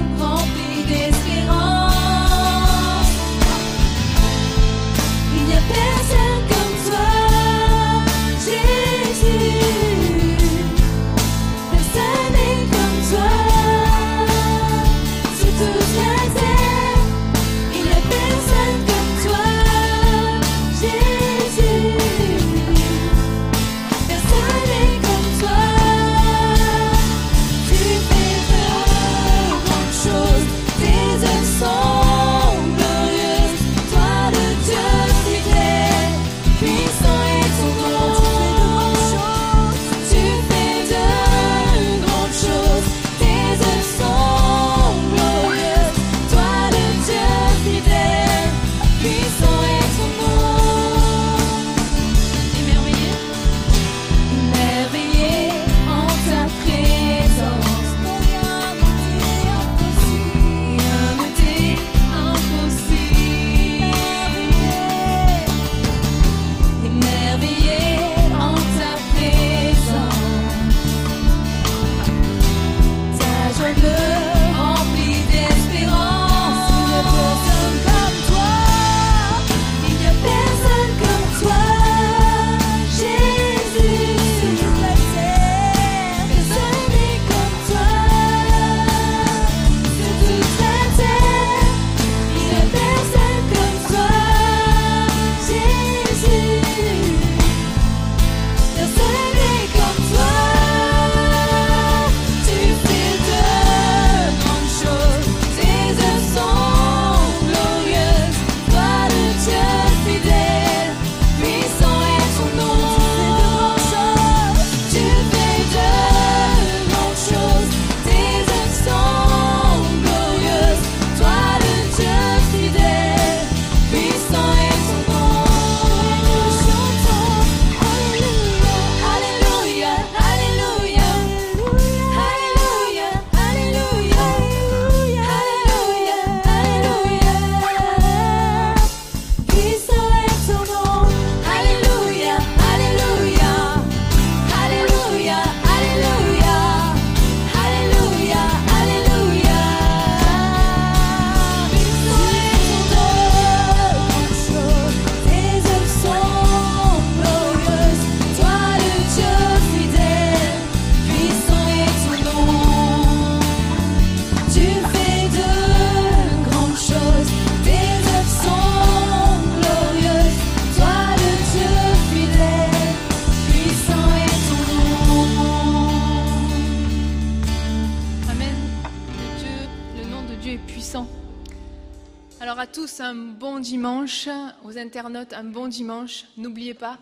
[SPEAKER 3] Un bon dimanche. N'oubliez pas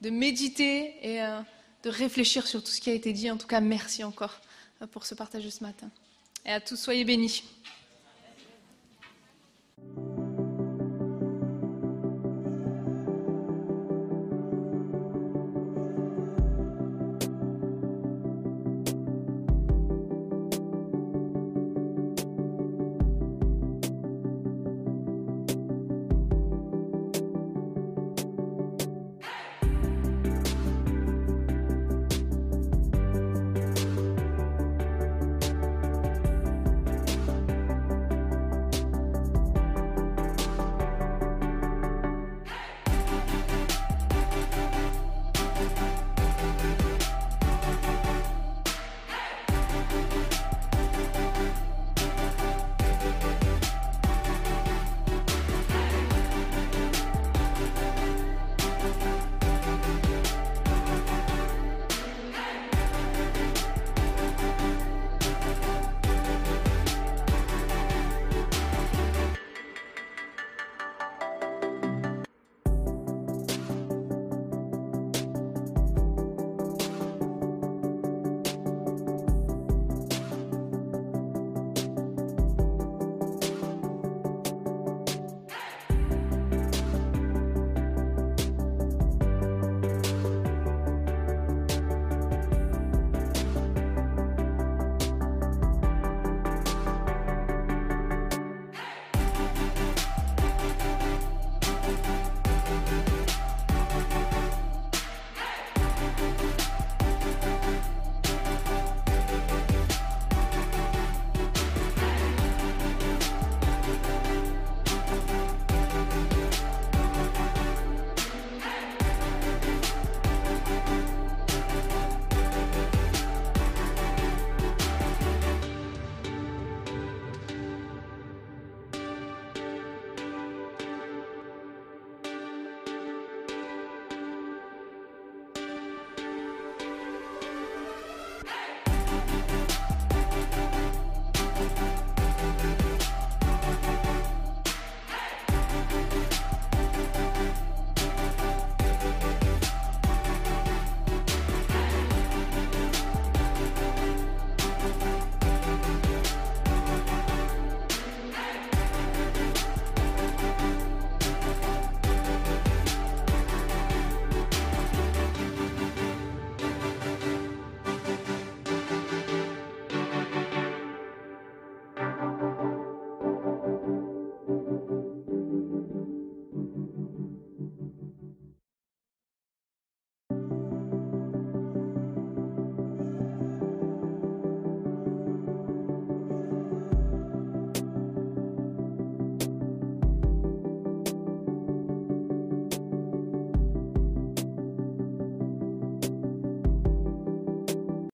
[SPEAKER 3] de méditer et euh, de réfléchir sur tout ce qui a été dit. En tout cas, merci encore euh, pour ce partage ce matin. Et à tous, soyez bénis.